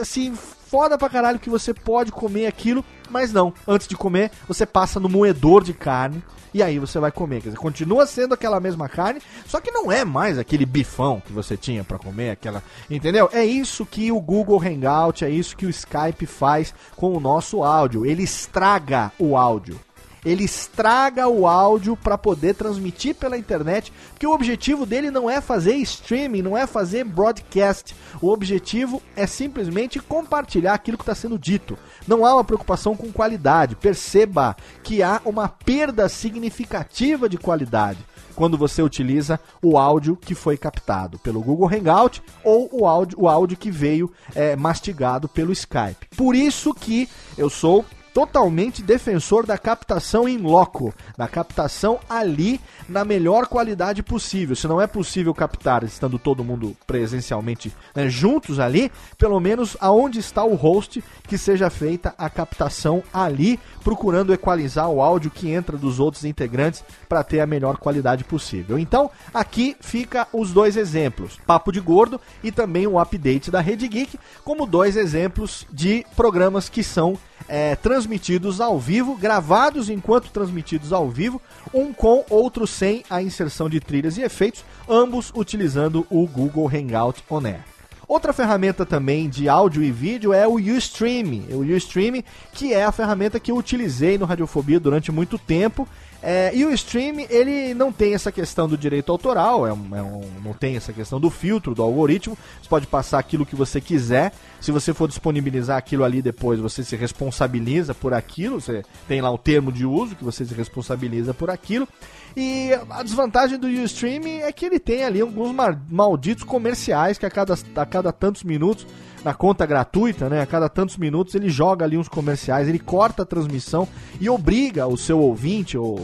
assim foda pra caralho que você pode comer aquilo, mas não. Antes de comer, você passa no moedor de carne e aí você vai comer. Quer dizer, continua sendo aquela mesma carne, só que não é mais aquele bifão que você tinha para comer, aquela. Entendeu? É isso que o Google Hangout, é isso que o Skype faz com o nosso áudio. Ele estraga o áudio ele estraga o áudio para poder transmitir pela internet, porque o objetivo dele não é fazer streaming, não é fazer broadcast. O objetivo é simplesmente compartilhar aquilo que está sendo dito. Não há uma preocupação com qualidade. Perceba que há uma perda significativa de qualidade quando você utiliza o áudio que foi captado pelo Google Hangout ou o áudio, o áudio que veio é, mastigado pelo Skype. Por isso que eu sou totalmente defensor da captação em loco, da captação ali na melhor qualidade possível. Se não é possível captar estando todo mundo presencialmente né, juntos ali, pelo menos aonde está o host, que seja feita a captação ali, procurando equalizar o áudio que entra dos outros integrantes para ter a melhor qualidade possível. Então, aqui fica os dois exemplos, Papo de Gordo e também o update da Rede Geek, como dois exemplos de programas que são é, transmitidos ao vivo, gravados enquanto transmitidos ao vivo, um com, outro sem a inserção de trilhas e efeitos, ambos utilizando o Google Hangout On Air. Outra ferramenta também de áudio e vídeo é o Ustream. O Ustream, que é a ferramenta que eu utilizei no Radiofobia durante muito tempo é, e o stream, ele não tem essa questão do direito autoral, é um, é um, não tem essa questão do filtro, do algoritmo. Você pode passar aquilo que você quiser. Se você for disponibilizar aquilo ali depois, você se responsabiliza por aquilo. Você tem lá o termo de uso que você se responsabiliza por aquilo. E a desvantagem do Ustream é que ele tem ali alguns malditos comerciais que a cada, a cada tantos minutos na conta gratuita, né? A cada tantos minutos ele joga ali uns comerciais, ele corta a transmissão e obriga o seu ouvinte, ou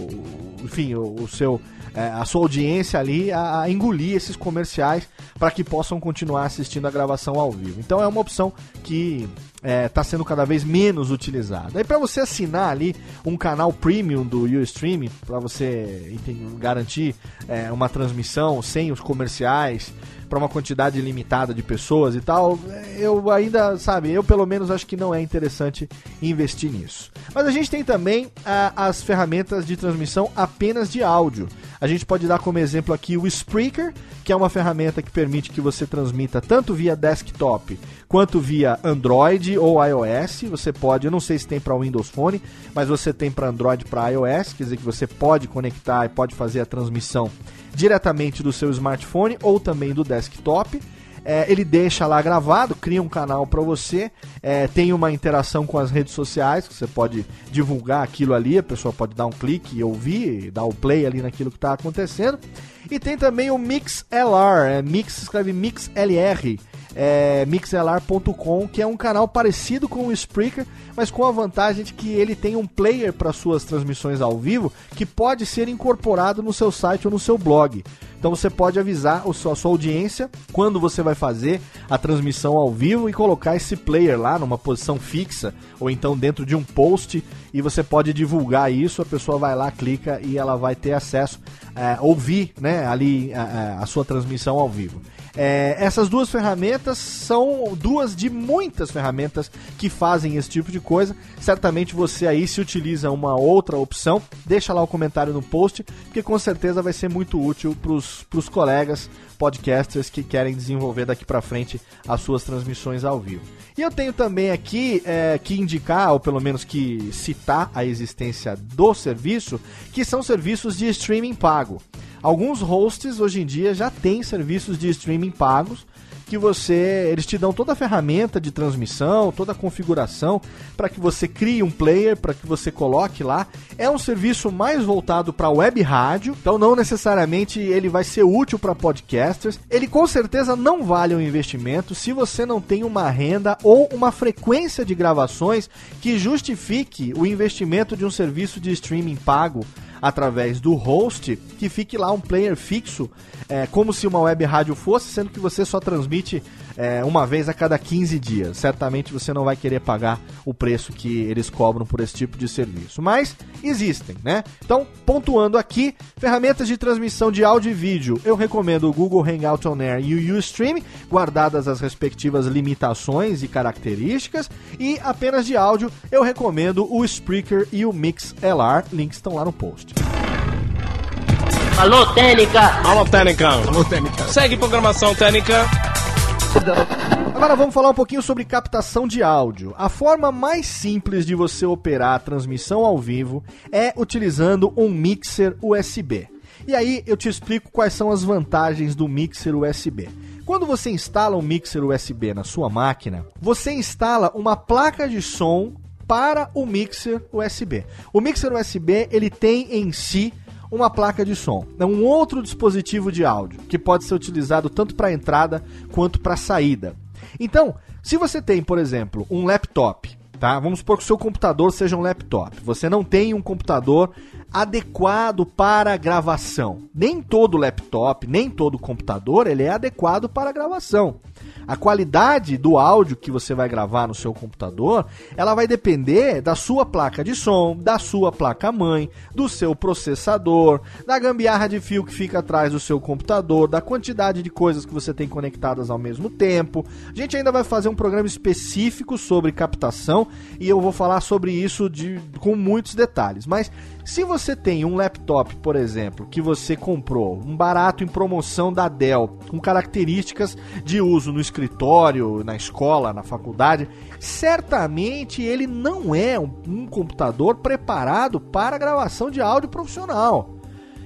enfim, o, o seu é, a sua audiência ali a, a engolir esses comerciais para que possam continuar assistindo a gravação ao vivo. Então é uma opção que está é, tá sendo cada vez menos utilizada. Aí para você assinar ali um canal premium do Ustream, para você enfim, garantir é, uma transmissão sem os comerciais, para uma quantidade limitada de pessoas e tal, eu ainda, sabe, eu pelo menos acho que não é interessante investir nisso. Mas a gente tem também ah, as ferramentas de transmissão apenas de áudio. A gente pode dar como exemplo aqui o Spreaker, que é uma ferramenta que permite que você transmita tanto via desktop quanto via Android ou iOS. Você pode, eu não sei se tem para Windows Phone, mas você tem para Android para iOS, quer dizer que você pode conectar e pode fazer a transmissão diretamente do seu smartphone ou também do desktop. É, ele deixa lá gravado, cria um canal para você, é, tem uma interação com as redes sociais, que você pode divulgar aquilo ali, a pessoa pode dar um clique e ouvir, dar o play ali naquilo que está acontecendo. E tem também o MixLR, é, Mix escreve MixLR, é, mixlr.com, que é um canal parecido com o Spreaker, mas com a vantagem de que ele tem um player para suas transmissões ao vivo que pode ser incorporado no seu site ou no seu blog. Então você pode avisar a sua, a sua audiência quando você vai fazer a transmissão ao vivo e colocar esse player lá numa posição fixa ou então dentro de um post e você pode divulgar isso, a pessoa vai lá, clica e ela vai ter acesso, é, ouvir né, ali a, a sua transmissão ao vivo. É, essas duas ferramentas são duas de muitas ferramentas que fazem esse tipo de coisa. Certamente você aí se utiliza uma outra opção, deixa lá o comentário no post, porque com certeza vai ser muito útil para os colegas podcasters que querem desenvolver daqui para frente as suas transmissões ao vivo. E eu tenho também aqui é, que indicar, ou pelo menos que citar a existência do serviço, que são serviços de streaming pago. Alguns hosts hoje em dia já têm serviços de streaming pagos que você, eles te dão toda a ferramenta de transmissão, toda a configuração para que você crie um player, para que você coloque lá. É um serviço mais voltado para web rádio, então não necessariamente ele vai ser útil para podcasters. Ele com certeza não vale um investimento se você não tem uma renda ou uma frequência de gravações que justifique o investimento de um serviço de streaming pago através do host, que fique lá um player fixo, é, como se uma web rádio fosse, sendo que você só transmite é, uma vez a cada 15 dias. Certamente você não vai querer pagar o preço que eles cobram por esse tipo de serviço. Mas existem, né? Então, pontuando aqui, ferramentas de transmissão de áudio e vídeo. Eu recomendo o Google Hangout On Air e o Ustream, guardadas as respectivas limitações e características. E apenas de áudio, eu recomendo o Spreaker e o MixLR. Links estão lá no post. Alô, Técnica! Alô, Técnica! Alô, Técnica! Segue programação Técnica! Agora vamos falar um pouquinho sobre captação de áudio. A forma mais simples de você operar a transmissão ao vivo é utilizando um mixer USB. E aí eu te explico quais são as vantagens do mixer USB. Quando você instala um mixer USB na sua máquina, você instala uma placa de som para o mixer USB. O mixer USB ele tem em si uma placa de som. É um outro dispositivo de áudio que pode ser utilizado tanto para entrada quanto para saída. Então, se você tem, por exemplo, um laptop, tá? Vamos supor que o seu computador seja um laptop. Você não tem um computador adequado para gravação. Nem todo laptop, nem todo computador, ele é adequado para gravação. A qualidade do áudio que você vai gravar no seu computador, ela vai depender da sua placa de som, da sua placa mãe, do seu processador, da gambiarra de fio que fica atrás do seu computador, da quantidade de coisas que você tem conectadas ao mesmo tempo. A gente ainda vai fazer um programa específico sobre captação e eu vou falar sobre isso de, com muitos detalhes. Mas se você tem um laptop, por exemplo, que você comprou, um barato em promoção da Dell, com características de uso no escritório, na escola, na faculdade, certamente ele não é um, um computador preparado para gravação de áudio profissional.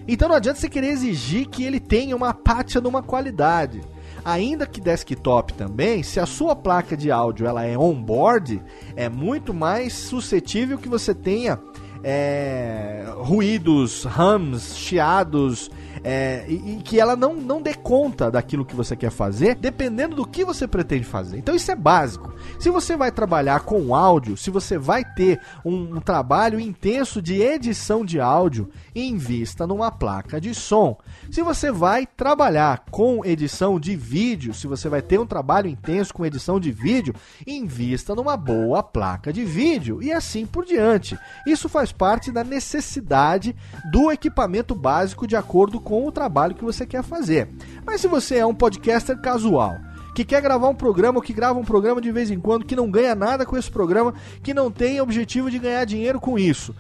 Então não adianta você querer exigir que ele tenha uma pátia numa qualidade. Ainda que desktop também, se a sua placa de áudio ela é on-board, é muito mais suscetível que você tenha é, ruídos, hums, chiados, é, e, e, que ela não, não dê conta daquilo que você quer fazer, dependendo do que você pretende fazer. Então isso é básico. Se você vai trabalhar com áudio, se você vai ter um, um trabalho intenso de edição de áudio, invista numa placa de som. Se você vai trabalhar com edição de vídeo, se você vai ter um trabalho intenso com edição de vídeo, invista numa boa placa de vídeo e assim por diante. Isso faz parte da necessidade do equipamento básico de acordo com o trabalho que você quer fazer. Mas se você é um podcaster casual, que quer gravar um programa ou que grava um programa de vez em quando, que não ganha nada com esse programa, que não tem objetivo de ganhar dinheiro com isso.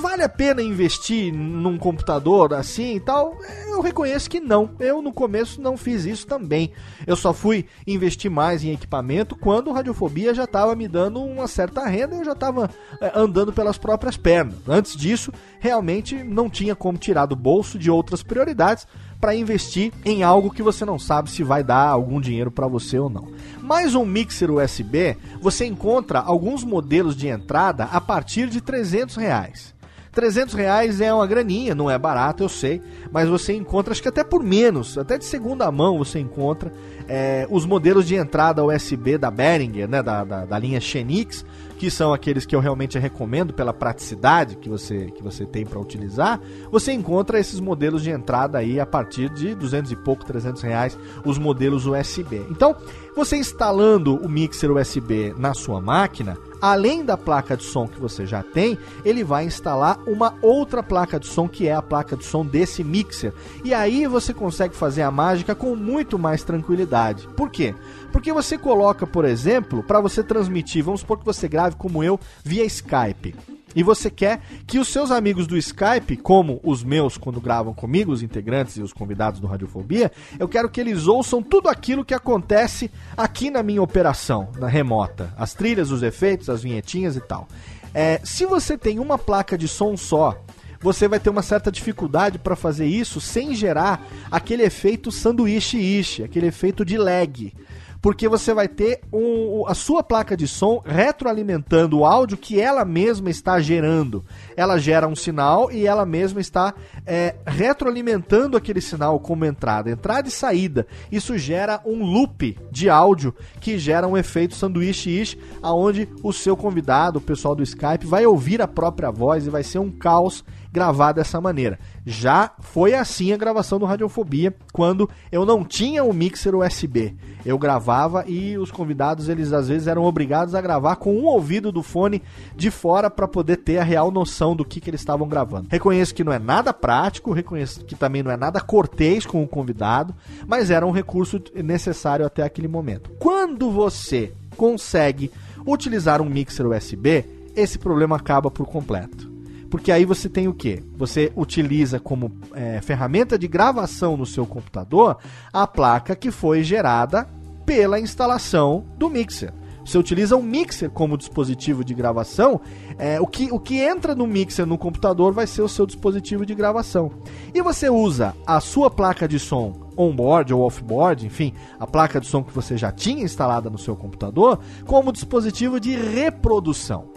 Vale a pena investir num computador assim e tal? Eu reconheço que não. Eu no começo não fiz isso também. Eu só fui investir mais em equipamento quando Radiofobia já estava me dando uma certa renda e eu já estava é, andando pelas próprias pernas. Antes disso, realmente não tinha como tirar do bolso de outras prioridades para investir em algo que você não sabe se vai dar algum dinheiro para você ou não. Mais um mixer USB, você encontra alguns modelos de entrada a partir de 300 reais. 300 reais é uma graninha, não é barato, eu sei, mas você encontra, acho que até por menos, até de segunda mão você encontra é, os modelos de entrada USB da Behringer, né, da, da, da linha Xenix, que são aqueles que eu realmente recomendo pela praticidade que você, que você tem para utilizar, você encontra esses modelos de entrada aí a partir de 200 e pouco, 300 reais, os modelos USB. Então, você instalando o mixer USB na sua máquina, além da placa de som que você já tem, ele vai instalar uma outra placa de som que é a placa de som desse mixer. E aí você consegue fazer a mágica com muito mais tranquilidade. Por quê? Porque você coloca, por exemplo, para você transmitir, vamos supor que você grave como eu via Skype e você quer que os seus amigos do Skype, como os meus quando gravam comigo, os integrantes e os convidados do Radiofobia, eu quero que eles ouçam tudo aquilo que acontece aqui na minha operação, na remota. As trilhas, os efeitos, as vinhetinhas e tal. É, se você tem uma placa de som só, você vai ter uma certa dificuldade para fazer isso sem gerar aquele efeito sanduíche-ish, aquele efeito de lag porque você vai ter um, a sua placa de som retroalimentando o áudio que ela mesma está gerando. Ela gera um sinal e ela mesma está é, retroalimentando aquele sinal como entrada, entrada e saída. Isso gera um loop de áudio que gera um efeito sanduíche-ish, aonde o seu convidado, o pessoal do Skype, vai ouvir a própria voz e vai ser um caos gravar dessa maneira. Já foi assim a gravação do Radiofobia, quando eu não tinha o mixer USB. Eu gravava e os convidados, eles às vezes eram obrigados a gravar com um ouvido do fone de fora para poder ter a real noção do que, que eles estavam gravando. Reconheço que não é nada prático, reconheço que também não é nada cortês com o convidado, mas era um recurso necessário até aquele momento. Quando você consegue utilizar um mixer USB, esse problema acaba por completo. Porque aí você tem o que? Você utiliza como é, ferramenta de gravação no seu computador a placa que foi gerada pela instalação do mixer. Você utiliza um mixer como dispositivo de gravação, é, o, que, o que entra no mixer no computador vai ser o seu dispositivo de gravação. E você usa a sua placa de som onboard ou offboard, enfim, a placa de som que você já tinha instalada no seu computador, como dispositivo de reprodução.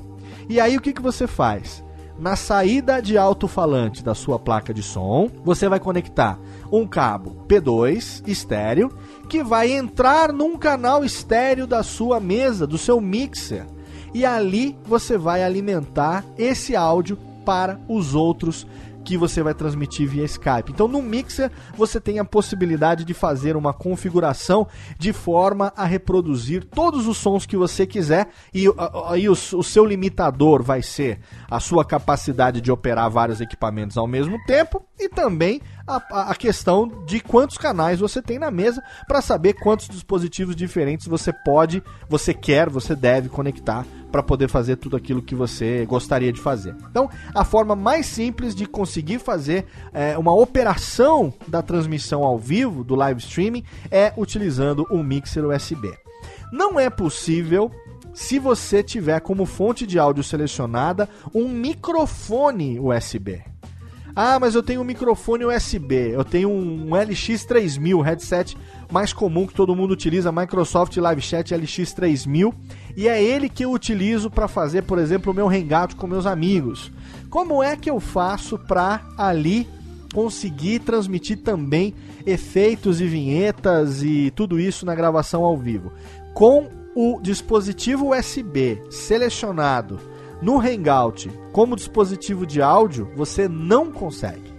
E aí o que, que você faz? Na saída de alto-falante da sua placa de som, você vai conectar um cabo P2 estéreo que vai entrar num canal estéreo da sua mesa, do seu mixer. E ali você vai alimentar esse áudio para os outros que você vai transmitir via Skype. Então, no Mixer, você tem a possibilidade de fazer uma configuração de forma a reproduzir todos os sons que você quiser e aí o, o seu limitador vai ser a sua capacidade de operar vários equipamentos ao mesmo tempo e também a, a, questão de quantos canais você tem na mesa para saber quantos dispositivos diferentes você pode, você quer, você deve conectar para poder fazer tudo aquilo que você gostaria de fazer. Então, a forma mais simples de conseguir fazer é, uma operação da transmissão ao vivo, do live streaming, é utilizando um mixer USB. Não é possível se você tiver como fonte de áudio selecionada um microfone USB. Ah, mas eu tenho um microfone USB, eu tenho um LX3000, headset mais comum que todo mundo utiliza, Microsoft Live Chat LX3000, e é ele que eu utilizo para fazer, por exemplo, o meu hangout com meus amigos. Como é que eu faço para ali conseguir transmitir também efeitos e vinhetas e tudo isso na gravação ao vivo? Com o dispositivo USB selecionado no Hangout como dispositivo de áudio, você não consegue.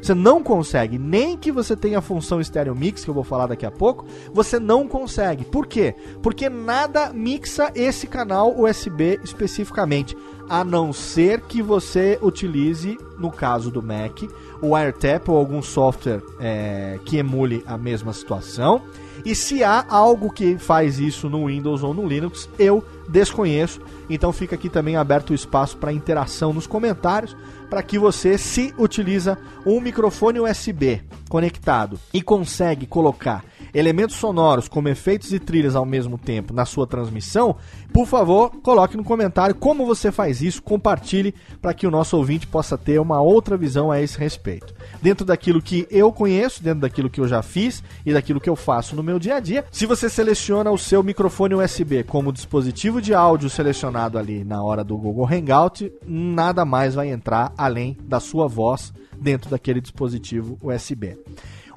Você não consegue, nem que você tenha a função Stereo Mix, que eu vou falar daqui a pouco, você não consegue. Por quê? Porque nada mixa esse canal USB especificamente, a não ser que você utilize, no caso do Mac, o WireTap ou algum software é, que emule a mesma situação. E se há algo que faz isso no Windows ou no Linux, eu desconheço. Então fica aqui também aberto o espaço para interação nos comentários, para que você, se utiliza um microfone USB conectado e consegue colocar elementos sonoros como efeitos e trilhas ao mesmo tempo na sua transmissão, por favor, coloque no comentário como você faz isso, compartilhe para que o nosso ouvinte possa ter uma outra visão a esse respeito. Dentro daquilo que eu conheço, dentro daquilo que eu já fiz e daquilo que eu faço no meu dia a dia, se você seleciona o seu microfone USB como dispositivo de áudio selecionado ali na hora do Google Hangout, nada mais vai entrar além da sua voz dentro daquele dispositivo USB.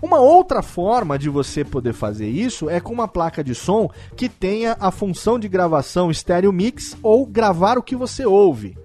Uma outra forma de você poder fazer isso é com uma placa de som que tenha a função de gravação stereo mix ou gravar o que você ouve.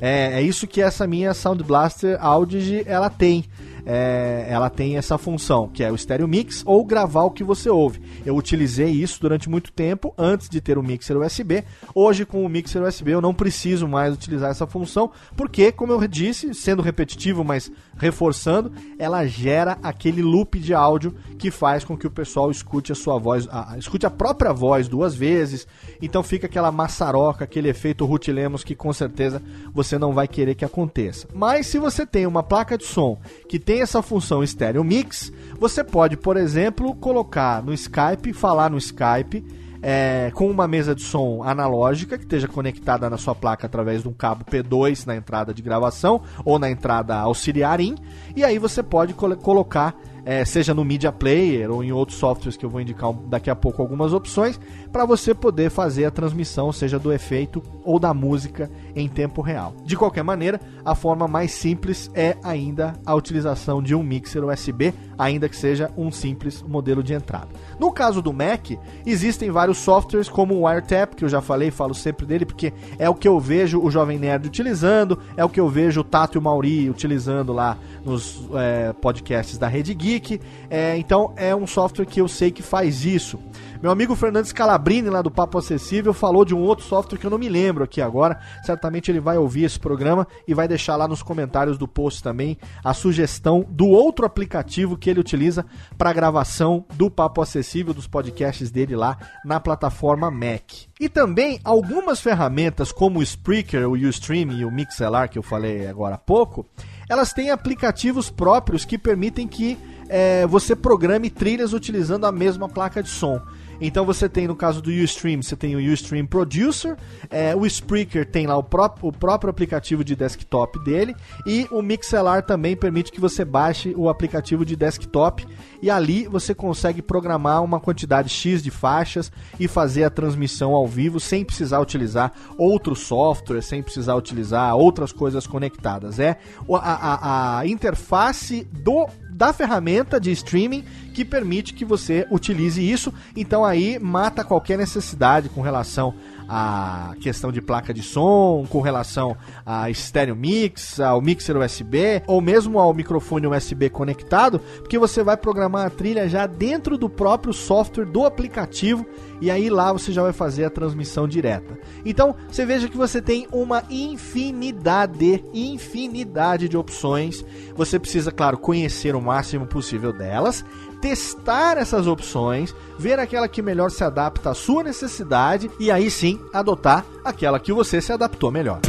É, é isso que essa minha Sound Blaster Audige ela tem é, ela tem essa função, que é o stereo mix ou gravar o que você ouve. Eu utilizei isso durante muito tempo antes de ter o mixer USB. Hoje, com o mixer USB, eu não preciso mais utilizar essa função, porque, como eu disse, sendo repetitivo, mas reforçando, ela gera aquele loop de áudio que faz com que o pessoal escute a sua voz, a, escute a própria voz duas vezes. Então fica aquela maçaroca, aquele efeito Ruth Lemos que com certeza você não vai querer que aconteça. Mas se você tem uma placa de som que tem essa função stereo mix, você pode, por exemplo, colocar no Skype, falar no Skype é, com uma mesa de som analógica que esteja conectada na sua placa através de um cabo P2 na entrada de gravação ou na entrada auxiliar in, e aí você pode colocar é, seja no Media Player ou em outros softwares que eu vou indicar daqui a pouco algumas opções, para você poder fazer a transmissão, seja do efeito ou da música em tempo real. De qualquer maneira, a forma mais simples é ainda a utilização de um mixer USB, ainda que seja um simples modelo de entrada. No caso do Mac, existem vários softwares como o WireTap, que eu já falei, falo sempre dele, porque é o que eu vejo o Jovem Nerd utilizando, é o que eu vejo o Tato e o Mauri utilizando lá nos é, podcasts da Rede Geek. É, então é um software que eu sei que faz isso. Meu amigo Fernandes Calabrini, lá do Papo Acessível, falou de um outro software que eu não me lembro aqui agora. Certamente ele vai ouvir esse programa e vai deixar lá nos comentários do post também a sugestão do outro aplicativo que ele utiliza para gravação do Papo Acessível, dos podcasts dele lá na plataforma Mac. E também algumas ferramentas como o Spreaker, o Ustream e o Mixelar que eu falei agora há pouco, elas têm aplicativos próprios que permitem que é, você programe trilhas utilizando a mesma placa de som. Então você tem, no caso do Ustream, você tem o Ustream Producer, é, o Spreaker tem lá o, pró o próprio aplicativo de desktop dele, e o Mixelar também permite que você baixe o aplicativo de desktop, e ali você consegue programar uma quantidade X de faixas e fazer a transmissão ao vivo sem precisar utilizar outro software, sem precisar utilizar outras coisas conectadas. É a, a, a interface do da ferramenta de streaming que permite que você utilize isso. Então aí mata qualquer necessidade com relação a questão de placa de som, com relação a stereo mix, ao mixer USB, ou mesmo ao microfone USB conectado, porque você vai programar a trilha já dentro do próprio software do aplicativo e aí lá você já vai fazer a transmissão direta. Então, você veja que você tem uma infinidade, infinidade de opções. Você precisa, claro, conhecer o máximo possível delas, testar essas opções, ver aquela que melhor se adapta à sua necessidade e aí sim adotar aquela que você se adaptou melhor.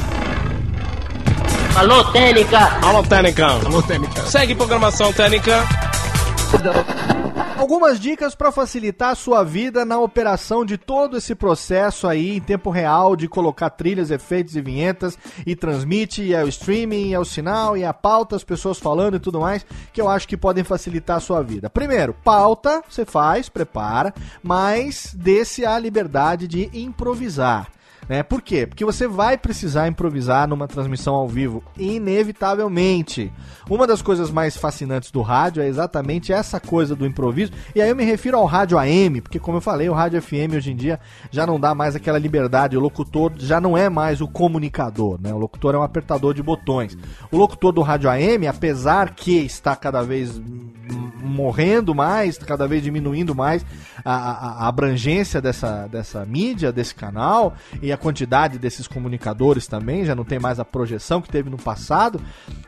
Alô, Técnica! Alô, Técnica! Alô, Técnica! Segue programação Técnica! Algumas dicas para facilitar a sua vida na operação de todo esse processo aí em tempo real de colocar trilhas, efeitos e vinhetas e transmite e é o streaming, e é o sinal e é a pauta, as pessoas falando e tudo mais, que eu acho que podem facilitar a sua vida. Primeiro, pauta, você faz, prepara, mas dê-se a liberdade de improvisar. Né? Por quê? Porque você vai precisar improvisar numa transmissão ao vivo, inevitavelmente. Uma das coisas mais fascinantes do rádio é exatamente essa coisa do improviso, e aí eu me refiro ao rádio AM, porque como eu falei, o rádio FM hoje em dia já não dá mais aquela liberdade, o locutor já não é mais o comunicador, né? O locutor é um apertador de botões. O locutor do rádio AM, apesar que está cada vez morrendo mais, cada vez diminuindo mais a, a, a abrangência dessa, dessa mídia, desse canal, e a quantidade desses comunicadores também, já não tem mais a projeção que teve no passado,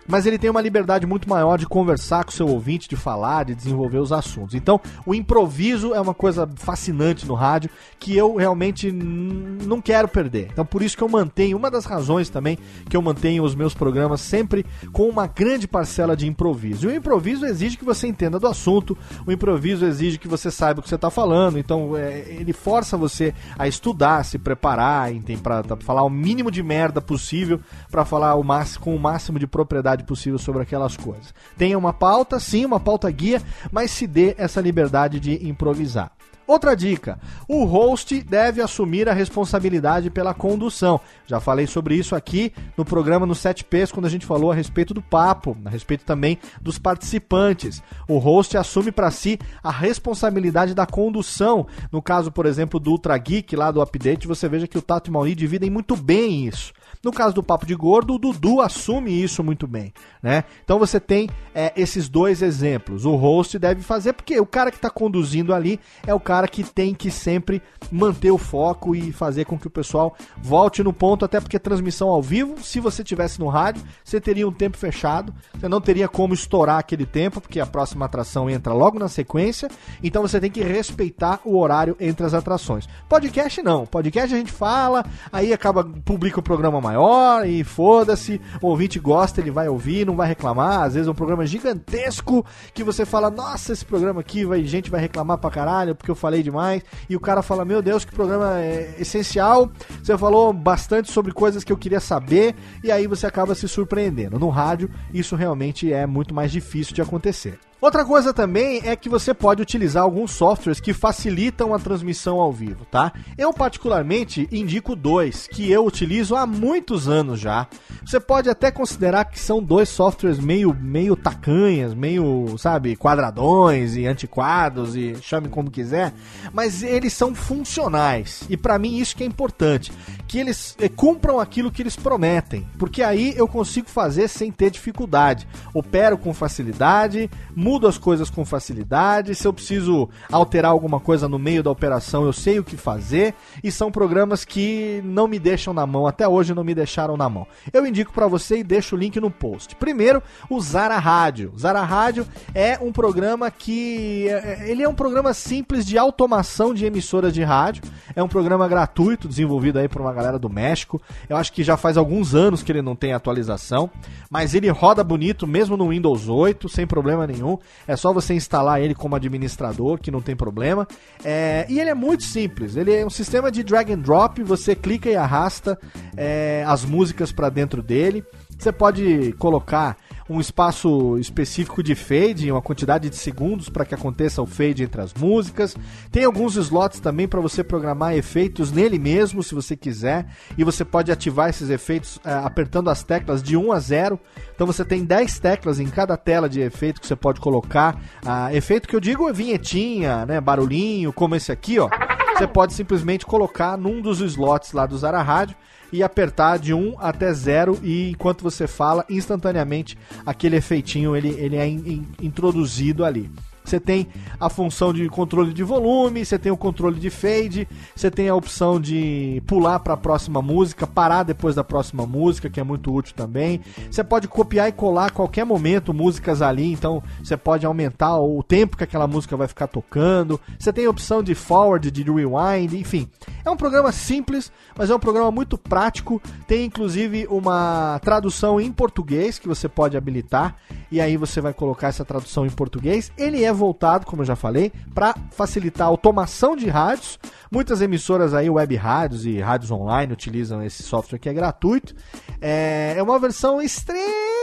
mas ele tem uma liberdade muito maior de conversar com seu ouvinte, de falar, de desenvolver os assuntos. Então, o improviso é uma coisa fascinante no rádio que eu realmente não quero perder. Então, por isso que eu mantenho, uma das razões também que eu mantenho os meus programas sempre com uma grande parcela de improviso. E o improviso exige que você entenda do assunto, o improviso exige que você saiba o que você está falando, então é, ele força você a estudar, se preparar, tem para falar o mínimo de merda possível para falar o máximo, com o máximo de propriedade possível sobre aquelas coisas. Tenha uma pauta, sim, uma pauta guia, mas se dê essa liberdade de improvisar. Outra dica: o host deve assumir a responsabilidade pela condução. Já falei sobre isso aqui no programa no 7Ps, quando a gente falou a respeito do papo, a respeito também dos participantes. O host assume para si a responsabilidade da condução. No caso, por exemplo, do Ultra Geek lá do update, você veja que o Tato e o Mauri dividem muito bem isso. No caso do Papo de Gordo, o Dudu assume isso muito bem, né? Então você tem é, esses dois exemplos. O host deve fazer, porque o cara que está conduzindo ali é o cara que tem que sempre manter o foco e fazer com que o pessoal volte no ponto, até porque transmissão ao vivo, se você tivesse no rádio, você teria um tempo fechado, você não teria como estourar aquele tempo, porque a próxima atração entra logo na sequência, então você tem que respeitar o horário entre as atrações. Podcast não, podcast a gente fala, aí acaba publica o programa maior e foda-se, o ouvinte gosta, ele vai ouvir, não vai reclamar. Às vezes é um programa gigantesco que você fala, nossa, esse programa aqui, vai, gente vai reclamar pra caralho porque eu falei demais. E o cara fala, meu Deus, que programa é essencial. Você falou bastante sobre coisas que eu queria saber e aí você acaba se surpreendendo. No rádio, isso realmente é muito mais difícil de acontecer. Outra coisa também é que você pode utilizar alguns softwares que facilitam a transmissão ao vivo, tá? Eu particularmente indico dois que eu utilizo há muitos anos já. Você pode até considerar que são dois softwares meio meio tacanhas, meio, sabe, quadradões e antiquados e chame como quiser, mas eles são funcionais. E para mim isso que é importante, que eles eh, cumpram aquilo que eles prometem, porque aí eu consigo fazer sem ter dificuldade. Opero com facilidade, mudo as coisas com facilidade. Se eu preciso alterar alguma coisa no meio da operação, eu sei o que fazer. E são programas que não me deixam na mão, até hoje não me deixaram na mão. Eu indico para você e deixo o link no post. Primeiro, o Zara Rádio. Zara Rádio é um programa que é, ele é um programa simples de automação de emissoras de rádio. É um programa gratuito desenvolvido aí por uma galera do México. Eu acho que já faz alguns anos que ele não tem atualização, mas ele roda bonito mesmo no Windows 8, sem problema nenhum. É só você instalar ele como administrador, que não tem problema. É, e ele é muito simples. Ele é um sistema de drag and drop. Você clica e arrasta é, as músicas para dentro dele. Você pode colocar um espaço específico de fade, uma quantidade de segundos para que aconteça o fade entre as músicas. Tem alguns slots também para você programar efeitos nele mesmo, se você quiser, e você pode ativar esses efeitos é, apertando as teclas de 1 a 0. Então você tem 10 teclas em cada tela de efeito que você pode colocar. Ah, efeito que eu digo é vinhetinha, né, barulhinho, como esse aqui, ó. Você pode simplesmente colocar num dos slots lá do Zara Rádio e apertar de 1 até 0 e enquanto você fala, instantaneamente aquele efeitinho ele, ele é in, in, introduzido ali. Você tem a função de controle de volume, você tem o controle de fade, você tem a opção de pular para a próxima música, parar depois da próxima música, que é muito útil também. Você pode copiar e colar a qualquer momento músicas ali, então você pode aumentar o tempo que aquela música vai ficar tocando. Você tem a opção de forward, de rewind, enfim. É um programa simples, mas é um programa muito prático. Tem inclusive uma tradução em português que você pode habilitar e aí você vai colocar essa tradução em português. Ele é voltado, como eu já falei, para facilitar a automação de rádios. Muitas emissoras aí, web rádios e rádios online utilizam esse software que é gratuito. É, é uma versão extremamente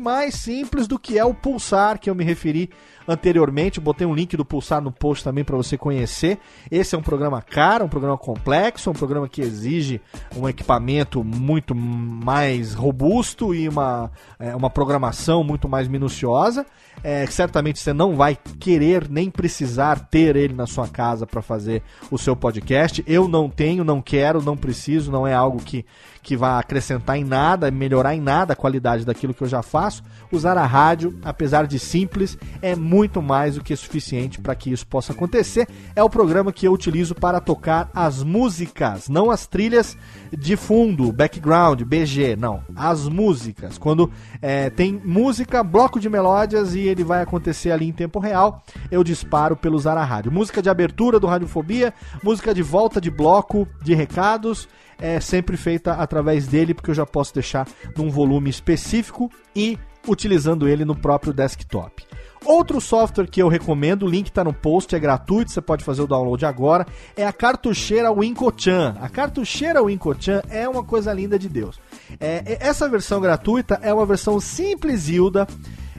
mais simples do que é o Pulsar que eu me referi anteriormente. Botei um link do Pulsar no post também para você conhecer. Esse é um programa caro, um programa complexo, um programa que exige um equipamento muito mais robusto e uma, é, uma programação muito mais minuciosa. É, certamente você não vai querer nem precisar ter ele na sua casa para fazer o seu podcast. Eu não tenho, não quero, não preciso, não é algo que, que vai acrescentar em nada, melhorar em nada a qualidade daquilo que eu já faço. Usar a rádio, apesar de simples, é muito mais do que suficiente para que isso possa acontecer. É o programa que eu utilizo para tocar as músicas, não as trilhas de fundo, background, BG, não. As músicas. Quando é, tem música, bloco de melódias e ele vai acontecer ali em tempo real, eu disparo pelo Zara Rádio. Música de abertura do Radiofobia, música de volta de bloco de recados, é sempre feita através dele, porque eu já posso deixar num volume específico e utilizando ele no próprio desktop. Outro software que eu recomendo, o link está no post, é gratuito, você pode fazer o download agora, é a cartucheira Wincochan. A cartucheira Wincochan é uma coisa linda de Deus. É, essa versão gratuita é uma versão simples Hilda,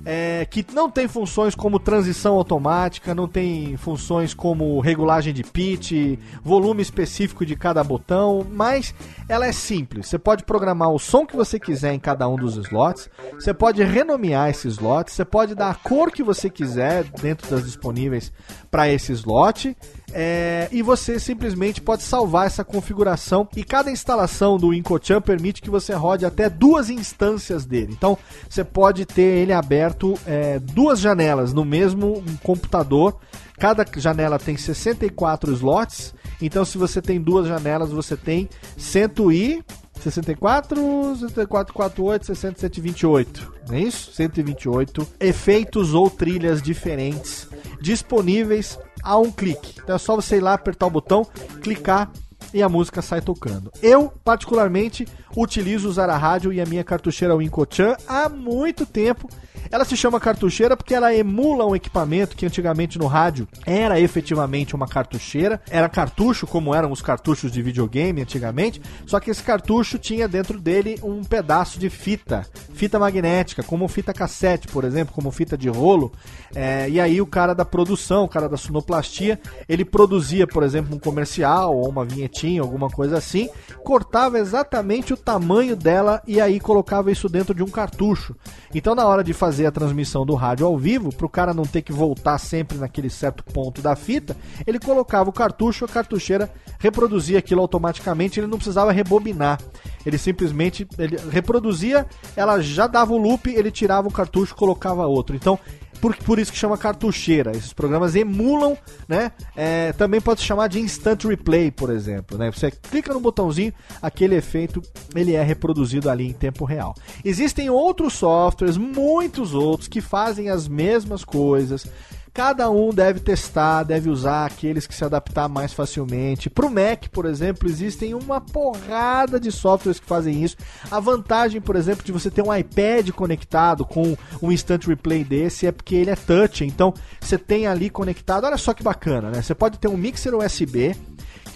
é, que não tem funções como transição automática, não tem funções como regulagem de pitch, volume específico de cada botão, mas ela é simples. Você pode programar o som que você quiser em cada um dos slots, você pode renomear esses slots, você pode dar a cor que você quiser dentro das disponíveis para esse slot. É, e você simplesmente pode salvar essa configuração e cada instalação do Incochan permite que você rode até duas instâncias dele. Então você pode ter ele aberto é, duas janelas no mesmo computador. Cada janela tem 64 slots. Então se você tem duas janelas, você tem 100 e 64, 64, 48, 60, 128. Não é isso? 128 efeitos ou trilhas diferentes disponíveis a um clique. Então é só você ir lá, apertar o botão, clicar e a música sai tocando. Eu, particularmente, utilizo usar a rádio e a minha cartucheira Wincochan há muito tempo ela se chama cartucheira porque ela emula um equipamento que antigamente no rádio era efetivamente uma cartucheira. Era cartucho, como eram os cartuchos de videogame antigamente, só que esse cartucho tinha dentro dele um pedaço de fita, fita magnética, como fita cassete, por exemplo, como fita de rolo. É, e aí o cara da produção, o cara da sonoplastia, ele produzia, por exemplo, um comercial ou uma vinhetinha, alguma coisa assim, cortava exatamente o tamanho dela e aí colocava isso dentro de um cartucho. Então na hora de fazer fazer a transmissão do rádio ao vivo, para o cara não ter que voltar sempre naquele certo ponto da fita, ele colocava o cartucho, a cartucheira reproduzia aquilo automaticamente, ele não precisava rebobinar. Ele simplesmente ele reproduzia, ela já dava o loop, ele tirava o cartucho, colocava outro. Então por, por isso que chama cartucheira. Esses programas emulam, né? É, também pode chamar de instant replay, por exemplo. Né? Você clica no botãozinho, aquele efeito ele é reproduzido ali em tempo real. Existem outros softwares, muitos outros, que fazem as mesmas coisas. Cada um deve testar, deve usar aqueles que se adaptar mais facilmente. Para o Mac, por exemplo, existem uma porrada de softwares que fazem isso. A vantagem, por exemplo, de você ter um iPad conectado com um Instant Replay desse é porque ele é touch. Então você tem ali conectado. Olha só que bacana, né? Você pode ter um mixer USB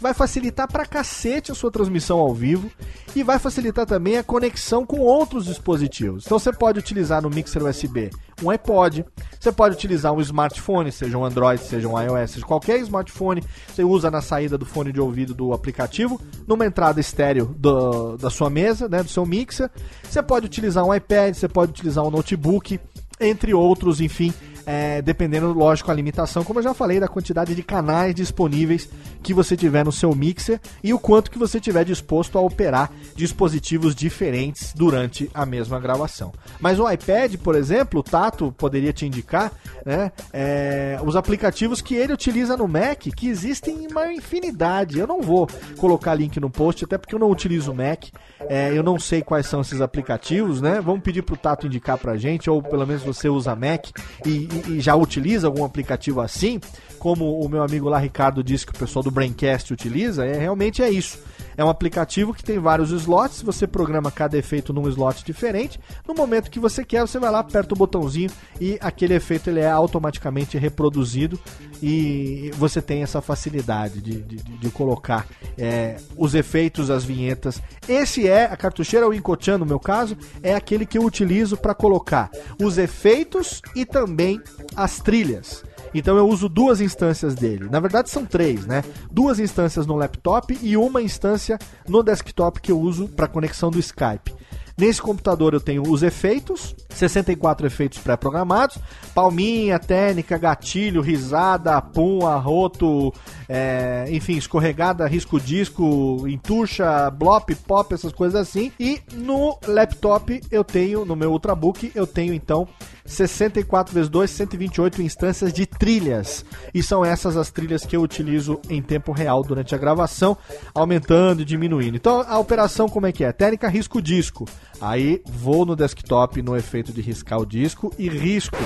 vai facilitar pra cacete a sua transmissão ao vivo e vai facilitar também a conexão com outros dispositivos. Então você pode utilizar no mixer USB um iPod, você pode utilizar um smartphone, seja um Android, seja um iOS, seja qualquer smartphone, você usa na saída do fone de ouvido do aplicativo, numa entrada estéreo do, da sua mesa, né, do seu mixer. Você pode utilizar um iPad, você pode utilizar um notebook, entre outros, enfim, é, dependendo, lógico, a limitação, como eu já falei, da quantidade de canais disponíveis que você tiver no seu mixer e o quanto que você tiver disposto a operar dispositivos diferentes durante a mesma gravação. Mas o iPad, por exemplo, o Tato poderia te indicar né, é, os aplicativos que ele utiliza no Mac, que existem uma infinidade. Eu não vou colocar link no post, até porque eu não utilizo o Mac, é, eu não sei quais são esses aplicativos, né? Vamos pedir pro Tato indicar pra gente, ou pelo menos você usa Mac e, e, já utiliza algum aplicativo assim, como o meu amigo lá Ricardo disse que o pessoal do Braincast utiliza, é realmente é isso. É um aplicativo que tem vários slots, você programa cada efeito num slot diferente. No momento que você quer, você vai lá, aperta o botãozinho e aquele efeito ele é automaticamente reproduzido e você tem essa facilidade de, de, de colocar é, os efeitos, as vinhetas. Esse é a cartucheira, o Incochan no meu caso, é aquele que eu utilizo para colocar os efeitos e também as trilhas. Então eu uso duas instâncias dele. Na verdade são três, né? Duas instâncias no laptop e uma instância no desktop que eu uso para conexão do Skype. Nesse computador eu tenho os efeitos, 64 efeitos pré-programados, palminha, técnica, gatilho, risada, pum, arroto, é, enfim, escorregada, risco disco, entuxa, blop, pop, essas coisas assim. E no laptop eu tenho, no meu Ultrabook, eu tenho então 64 vezes 2, 128 instâncias de trilhas. E são essas as trilhas que eu utilizo em tempo real durante a gravação, aumentando e diminuindo. Então a operação como é que é? Técnica risco disco. Aí vou no desktop no efeito de riscar o disco e risco.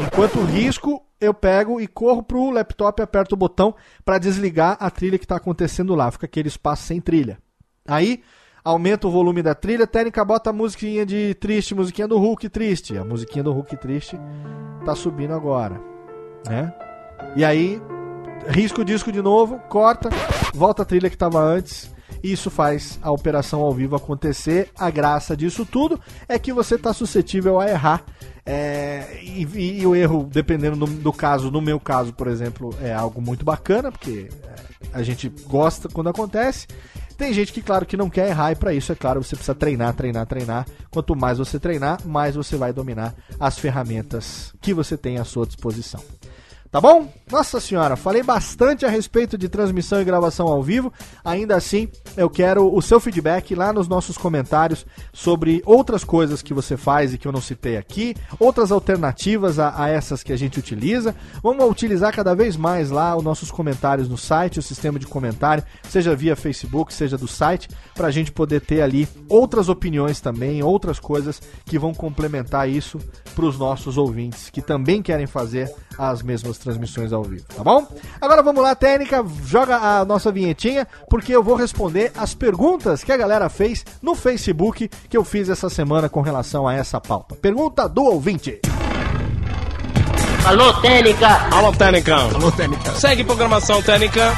Enquanto risco, eu pego e corro pro laptop e aperto o botão para desligar a trilha que está acontecendo lá. Fica aquele espaço sem trilha. Aí aumenta o volume da trilha, técnica bota a musiquinha de triste, musiquinha do Hulk triste. A musiquinha do Hulk triste tá subindo agora, né? E aí risca o disco de novo, corta, volta a trilha que estava antes Isso faz a operação ao vivo acontecer. A graça disso tudo é que você está suscetível a errar. É, e, e, e, o erro, dependendo do, do, caso, no meu caso, por exemplo, é algo muito bacana, porque é, a gente gosta quando acontece. Tem gente que, claro, que não quer errar, e para isso, é claro, você precisa treinar, treinar, treinar. Quanto mais você treinar, mais você vai dominar as ferramentas que você tem à sua disposição. Tá bom? Nossa senhora, falei bastante a respeito de transmissão e gravação ao vivo. Ainda assim, eu quero o seu feedback lá nos nossos comentários sobre outras coisas que você faz e que eu não citei aqui, outras alternativas a, a essas que a gente utiliza. Vamos utilizar cada vez mais lá os nossos comentários no site, o sistema de comentário, seja via Facebook, seja do site, para a gente poder ter ali outras opiniões também, outras coisas que vão complementar isso para os nossos ouvintes que também querem fazer as mesmas transmissões ao vivo, tá bom? Agora vamos lá, técnica, joga a nossa vinhetinha, porque eu vou responder as perguntas que a galera fez no Facebook que eu fiz essa semana com relação a essa pauta. Pergunta do ouvinte. Alô, Técnica! Alô, Técnica! Alô, Técnica! Segue programação Técnica!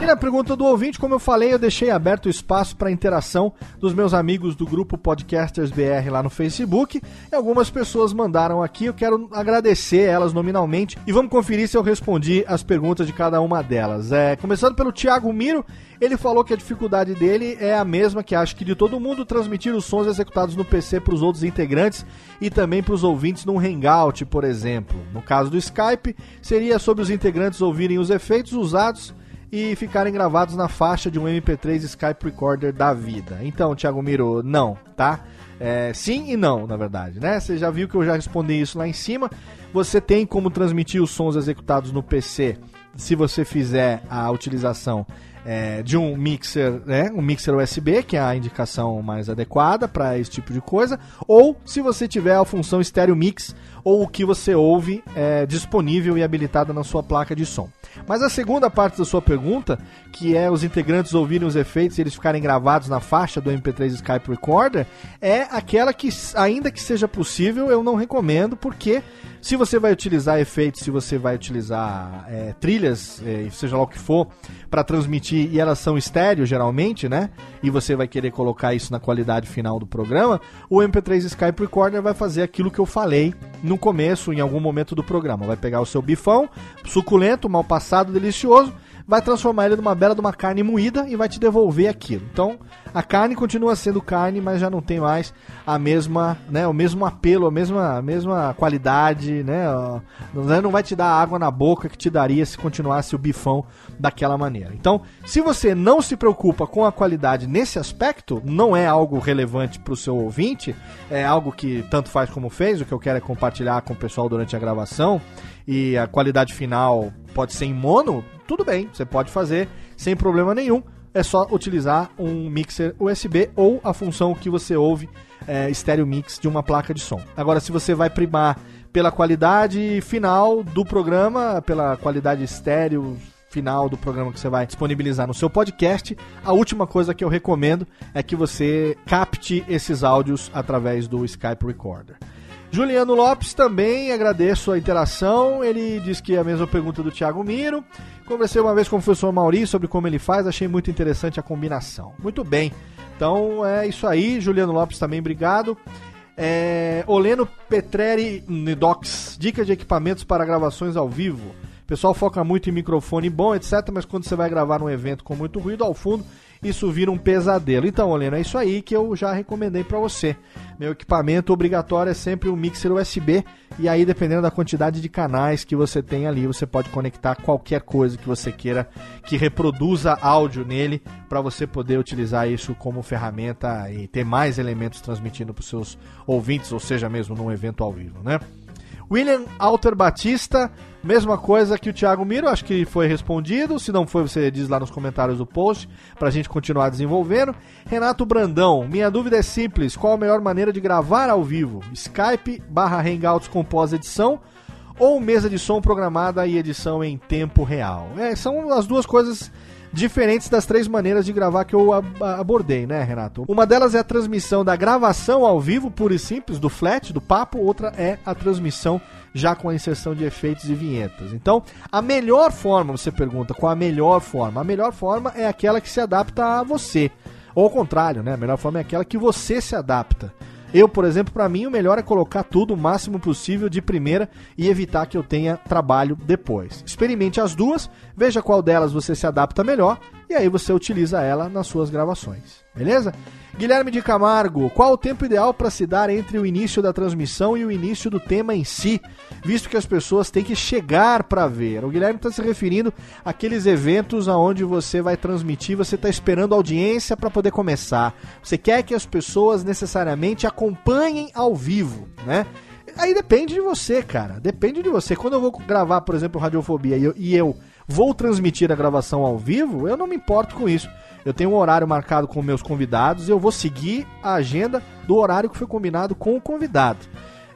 E na pergunta do ouvinte, como eu falei, eu deixei aberto o espaço para interação dos meus amigos do grupo Podcasters BR lá no Facebook. E algumas pessoas mandaram aqui, eu quero agradecer elas nominalmente e vamos conferir se eu respondi as perguntas de cada uma delas. É, começando pelo Thiago Miro, ele falou que a dificuldade dele é a mesma que acho que de todo mundo transmitir os sons executados no PC para os outros integrantes e também para os ouvintes num Hangout, por exemplo. No caso do Skype, seria sobre os integrantes ouvirem os efeitos usados e ficarem gravados na faixa de um MP3 Skype Recorder da vida. Então, Thiago Miro, não, tá? É, sim e não, na verdade, né? Você já viu que eu já respondi isso lá em cima. Você tem como transmitir os sons executados no PC se você fizer a utilização é, de um mixer, né, um mixer USB, que é a indicação mais adequada para esse tipo de coisa, ou se você tiver a função Stereo Mix ou o que você ouve é, disponível e habilitada na sua placa de som. Mas a segunda parte da sua pergunta, que é os integrantes ouvirem os efeitos e eles ficarem gravados na faixa do MP3 Skype Recorder, é aquela que, ainda que seja possível, eu não recomendo, porque se você vai utilizar efeitos, se você vai utilizar é, trilhas, é, seja lá o que for, para transmitir, e elas são estéreo geralmente, né? E você vai querer colocar isso na qualidade final do programa, o MP3 Skype Recorder vai fazer aquilo que eu falei no começo, em algum momento do programa. Vai pegar o seu bifão, suculento, mal passado, delicioso, vai transformar ele numa bela de uma carne moída e vai te devolver aquilo. Então, a carne continua sendo carne, mas já não tem mais a mesma, né, o mesmo apelo, a mesma, a mesma qualidade, né, não vai te dar água na boca que te daria se continuasse o bifão daquela maneira. Então, se você não se preocupa com a qualidade nesse aspecto, não é algo relevante para o seu ouvinte, é algo que tanto faz como fez, o que eu quero é compartilhar com o pessoal durante a gravação e a qualidade final pode ser em mono, tudo bem, você pode fazer sem problema nenhum. É só utilizar um mixer USB ou a função que você ouve é, stereo mix de uma placa de som. Agora, se você vai primar pela qualidade final do programa, pela qualidade estéreo final do programa que você vai disponibilizar no seu podcast, a última coisa que eu recomendo é que você capte esses áudios através do Skype Recorder. Juliano Lopes também, agradeço a interação. Ele diz que é a mesma pergunta do Thiago Miro. Conversei uma vez com o professor Mauri sobre como ele faz, achei muito interessante a combinação. Muito bem. Então é isso aí. Juliano Lopes também, obrigado. É, Oleno Petreri Nidox, dicas de equipamentos para gravações ao vivo. O pessoal foca muito em microfone bom, etc. Mas quando você vai gravar num evento com muito ruído ao fundo, isso vira um pesadelo. Então, Oleno, é isso aí que eu já recomendei para você. Meu equipamento obrigatório é sempre um mixer USB e aí dependendo da quantidade de canais que você tem ali, você pode conectar qualquer coisa que você queira que reproduza áudio nele para você poder utilizar isso como ferramenta e ter mais elementos transmitindo para os seus ouvintes, ou seja, mesmo num evento ao vivo, né? William Alter Batista, mesma coisa que o Thiago Miro, acho que foi respondido. Se não foi, você diz lá nos comentários do post para a gente continuar desenvolvendo. Renato Brandão, minha dúvida é simples: qual a melhor maneira de gravar ao vivo? Skype barra Hangouts com pós-edição ou mesa de som programada e edição em tempo real. É, são as duas coisas diferentes das três maneiras de gravar que eu abordei, né, Renato? Uma delas é a transmissão da gravação ao vivo, pura e simples, do flat, do papo, outra é a transmissão já com a inserção de efeitos e vinhetas. Então, a melhor forma, você pergunta, qual a melhor forma? A melhor forma é aquela que se adapta a você. Ou ao contrário, né? A melhor forma é aquela que você se adapta. Eu, por exemplo, para mim o melhor é colocar tudo o máximo possível de primeira e evitar que eu tenha trabalho depois. Experimente as duas, veja qual delas você se adapta melhor e aí você utiliza ela nas suas gravações. Beleza? Guilherme de Camargo, qual o tempo ideal para se dar entre o início da transmissão e o início do tema em si, visto que as pessoas têm que chegar para ver? O Guilherme está se referindo àqueles eventos aonde você vai transmitir, você está esperando audiência para poder começar. Você quer que as pessoas necessariamente acompanhem ao vivo, né? Aí depende de você, cara. Depende de você. Quando eu vou gravar, por exemplo, Radiofobia e eu, e eu vou transmitir a gravação ao vivo, eu não me importo com isso. Eu tenho um horário marcado com meus convidados e eu vou seguir a agenda do horário que foi combinado com o convidado.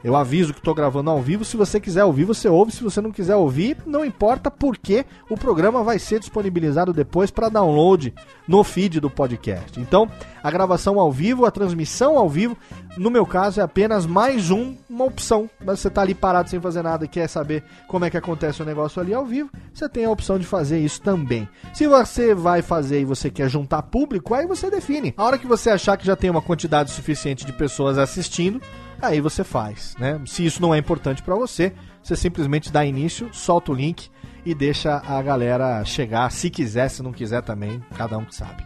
Eu aviso que estou gravando ao vivo. Se você quiser ouvir, você ouve. Se você não quiser ouvir, não importa porque o programa vai ser disponibilizado depois para download no feed do podcast. Então, a gravação ao vivo, a transmissão ao vivo, no meu caso, é apenas mais um, uma opção. Mas você está ali parado sem fazer nada e quer saber como é que acontece o negócio ali ao vivo, você tem a opção de fazer isso também. Se você vai fazer e você quer juntar público, aí você define. A hora que você achar que já tem uma quantidade suficiente de pessoas assistindo, aí você faz, né? Se isso não é importante para você, você simplesmente dá início, solta o link e deixa a galera chegar, se quiser, se não quiser também, cada um que sabe.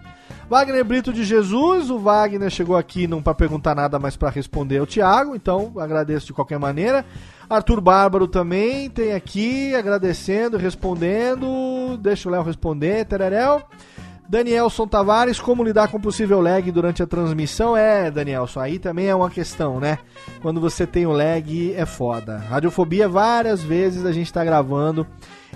Wagner Brito de Jesus, o Wagner chegou aqui não para perguntar nada, mas para responder ao Thiago, então agradeço de qualquer maneira. Arthur Bárbaro também tem aqui, agradecendo, respondendo. Deixa o Léo responder, Tereréu. Danielson Tavares, como lidar com possível lag durante a transmissão? É, Danielson, aí também é uma questão, né? Quando você tem o lag, é foda. Radiofobia, várias vezes a gente tá gravando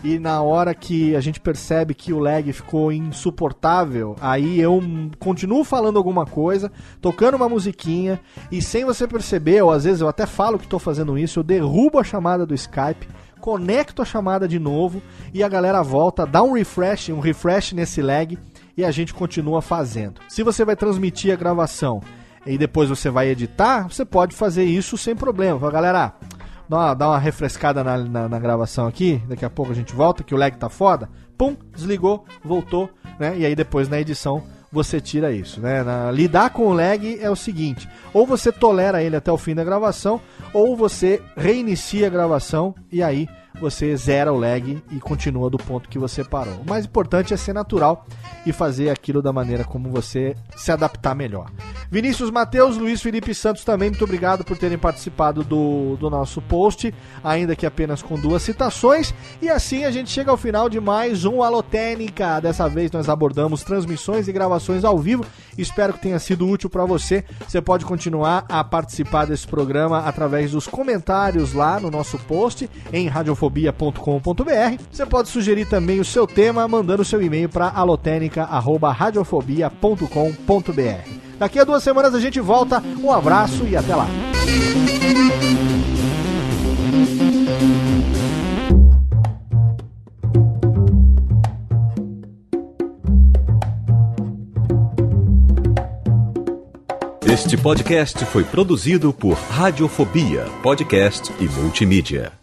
e na hora que a gente percebe que o lag ficou insuportável, aí eu continuo falando alguma coisa, tocando uma musiquinha e sem você perceber, ou às vezes eu até falo que estou fazendo isso, eu derrubo a chamada do Skype, conecto a chamada de novo e a galera volta, dá um refresh, um refresh nesse lag e a gente continua fazendo. Se você vai transmitir a gravação e depois você vai editar, você pode fazer isso sem problema. Fala, galera, dá uma, dá uma refrescada na, na, na, gravação aqui, daqui a pouco a gente volta, que o lag tá foda. Pum, desligou, voltou, né? E aí depois na edição você tira isso, né? Na, lidar com o lag é o seguinte: ou você tolera ele até o fim da gravação, ou você reinicia a gravação e aí você zera o lag e continua do ponto que você parou. O mais importante é ser natural e fazer aquilo da maneira como você se adaptar melhor. Vinícius Mateus, Luiz Felipe Santos também, muito obrigado por terem participado do, do nosso post, ainda que apenas com duas citações. E assim a gente chega ao final de mais um Alotênica. Dessa vez nós abordamos transmissões e gravações ao vivo. Espero que tenha sido útil para você. Você pode continuar a participar desse programa através dos comentários lá no nosso post em radiofobia radiofobia.com.br. Você pode sugerir também o seu tema mandando seu e-mail para alotenica@radiofobia.com.br. Daqui a duas semanas a gente volta. Um abraço e até lá. Este podcast foi produzido por Radiofobia, podcast e multimídia.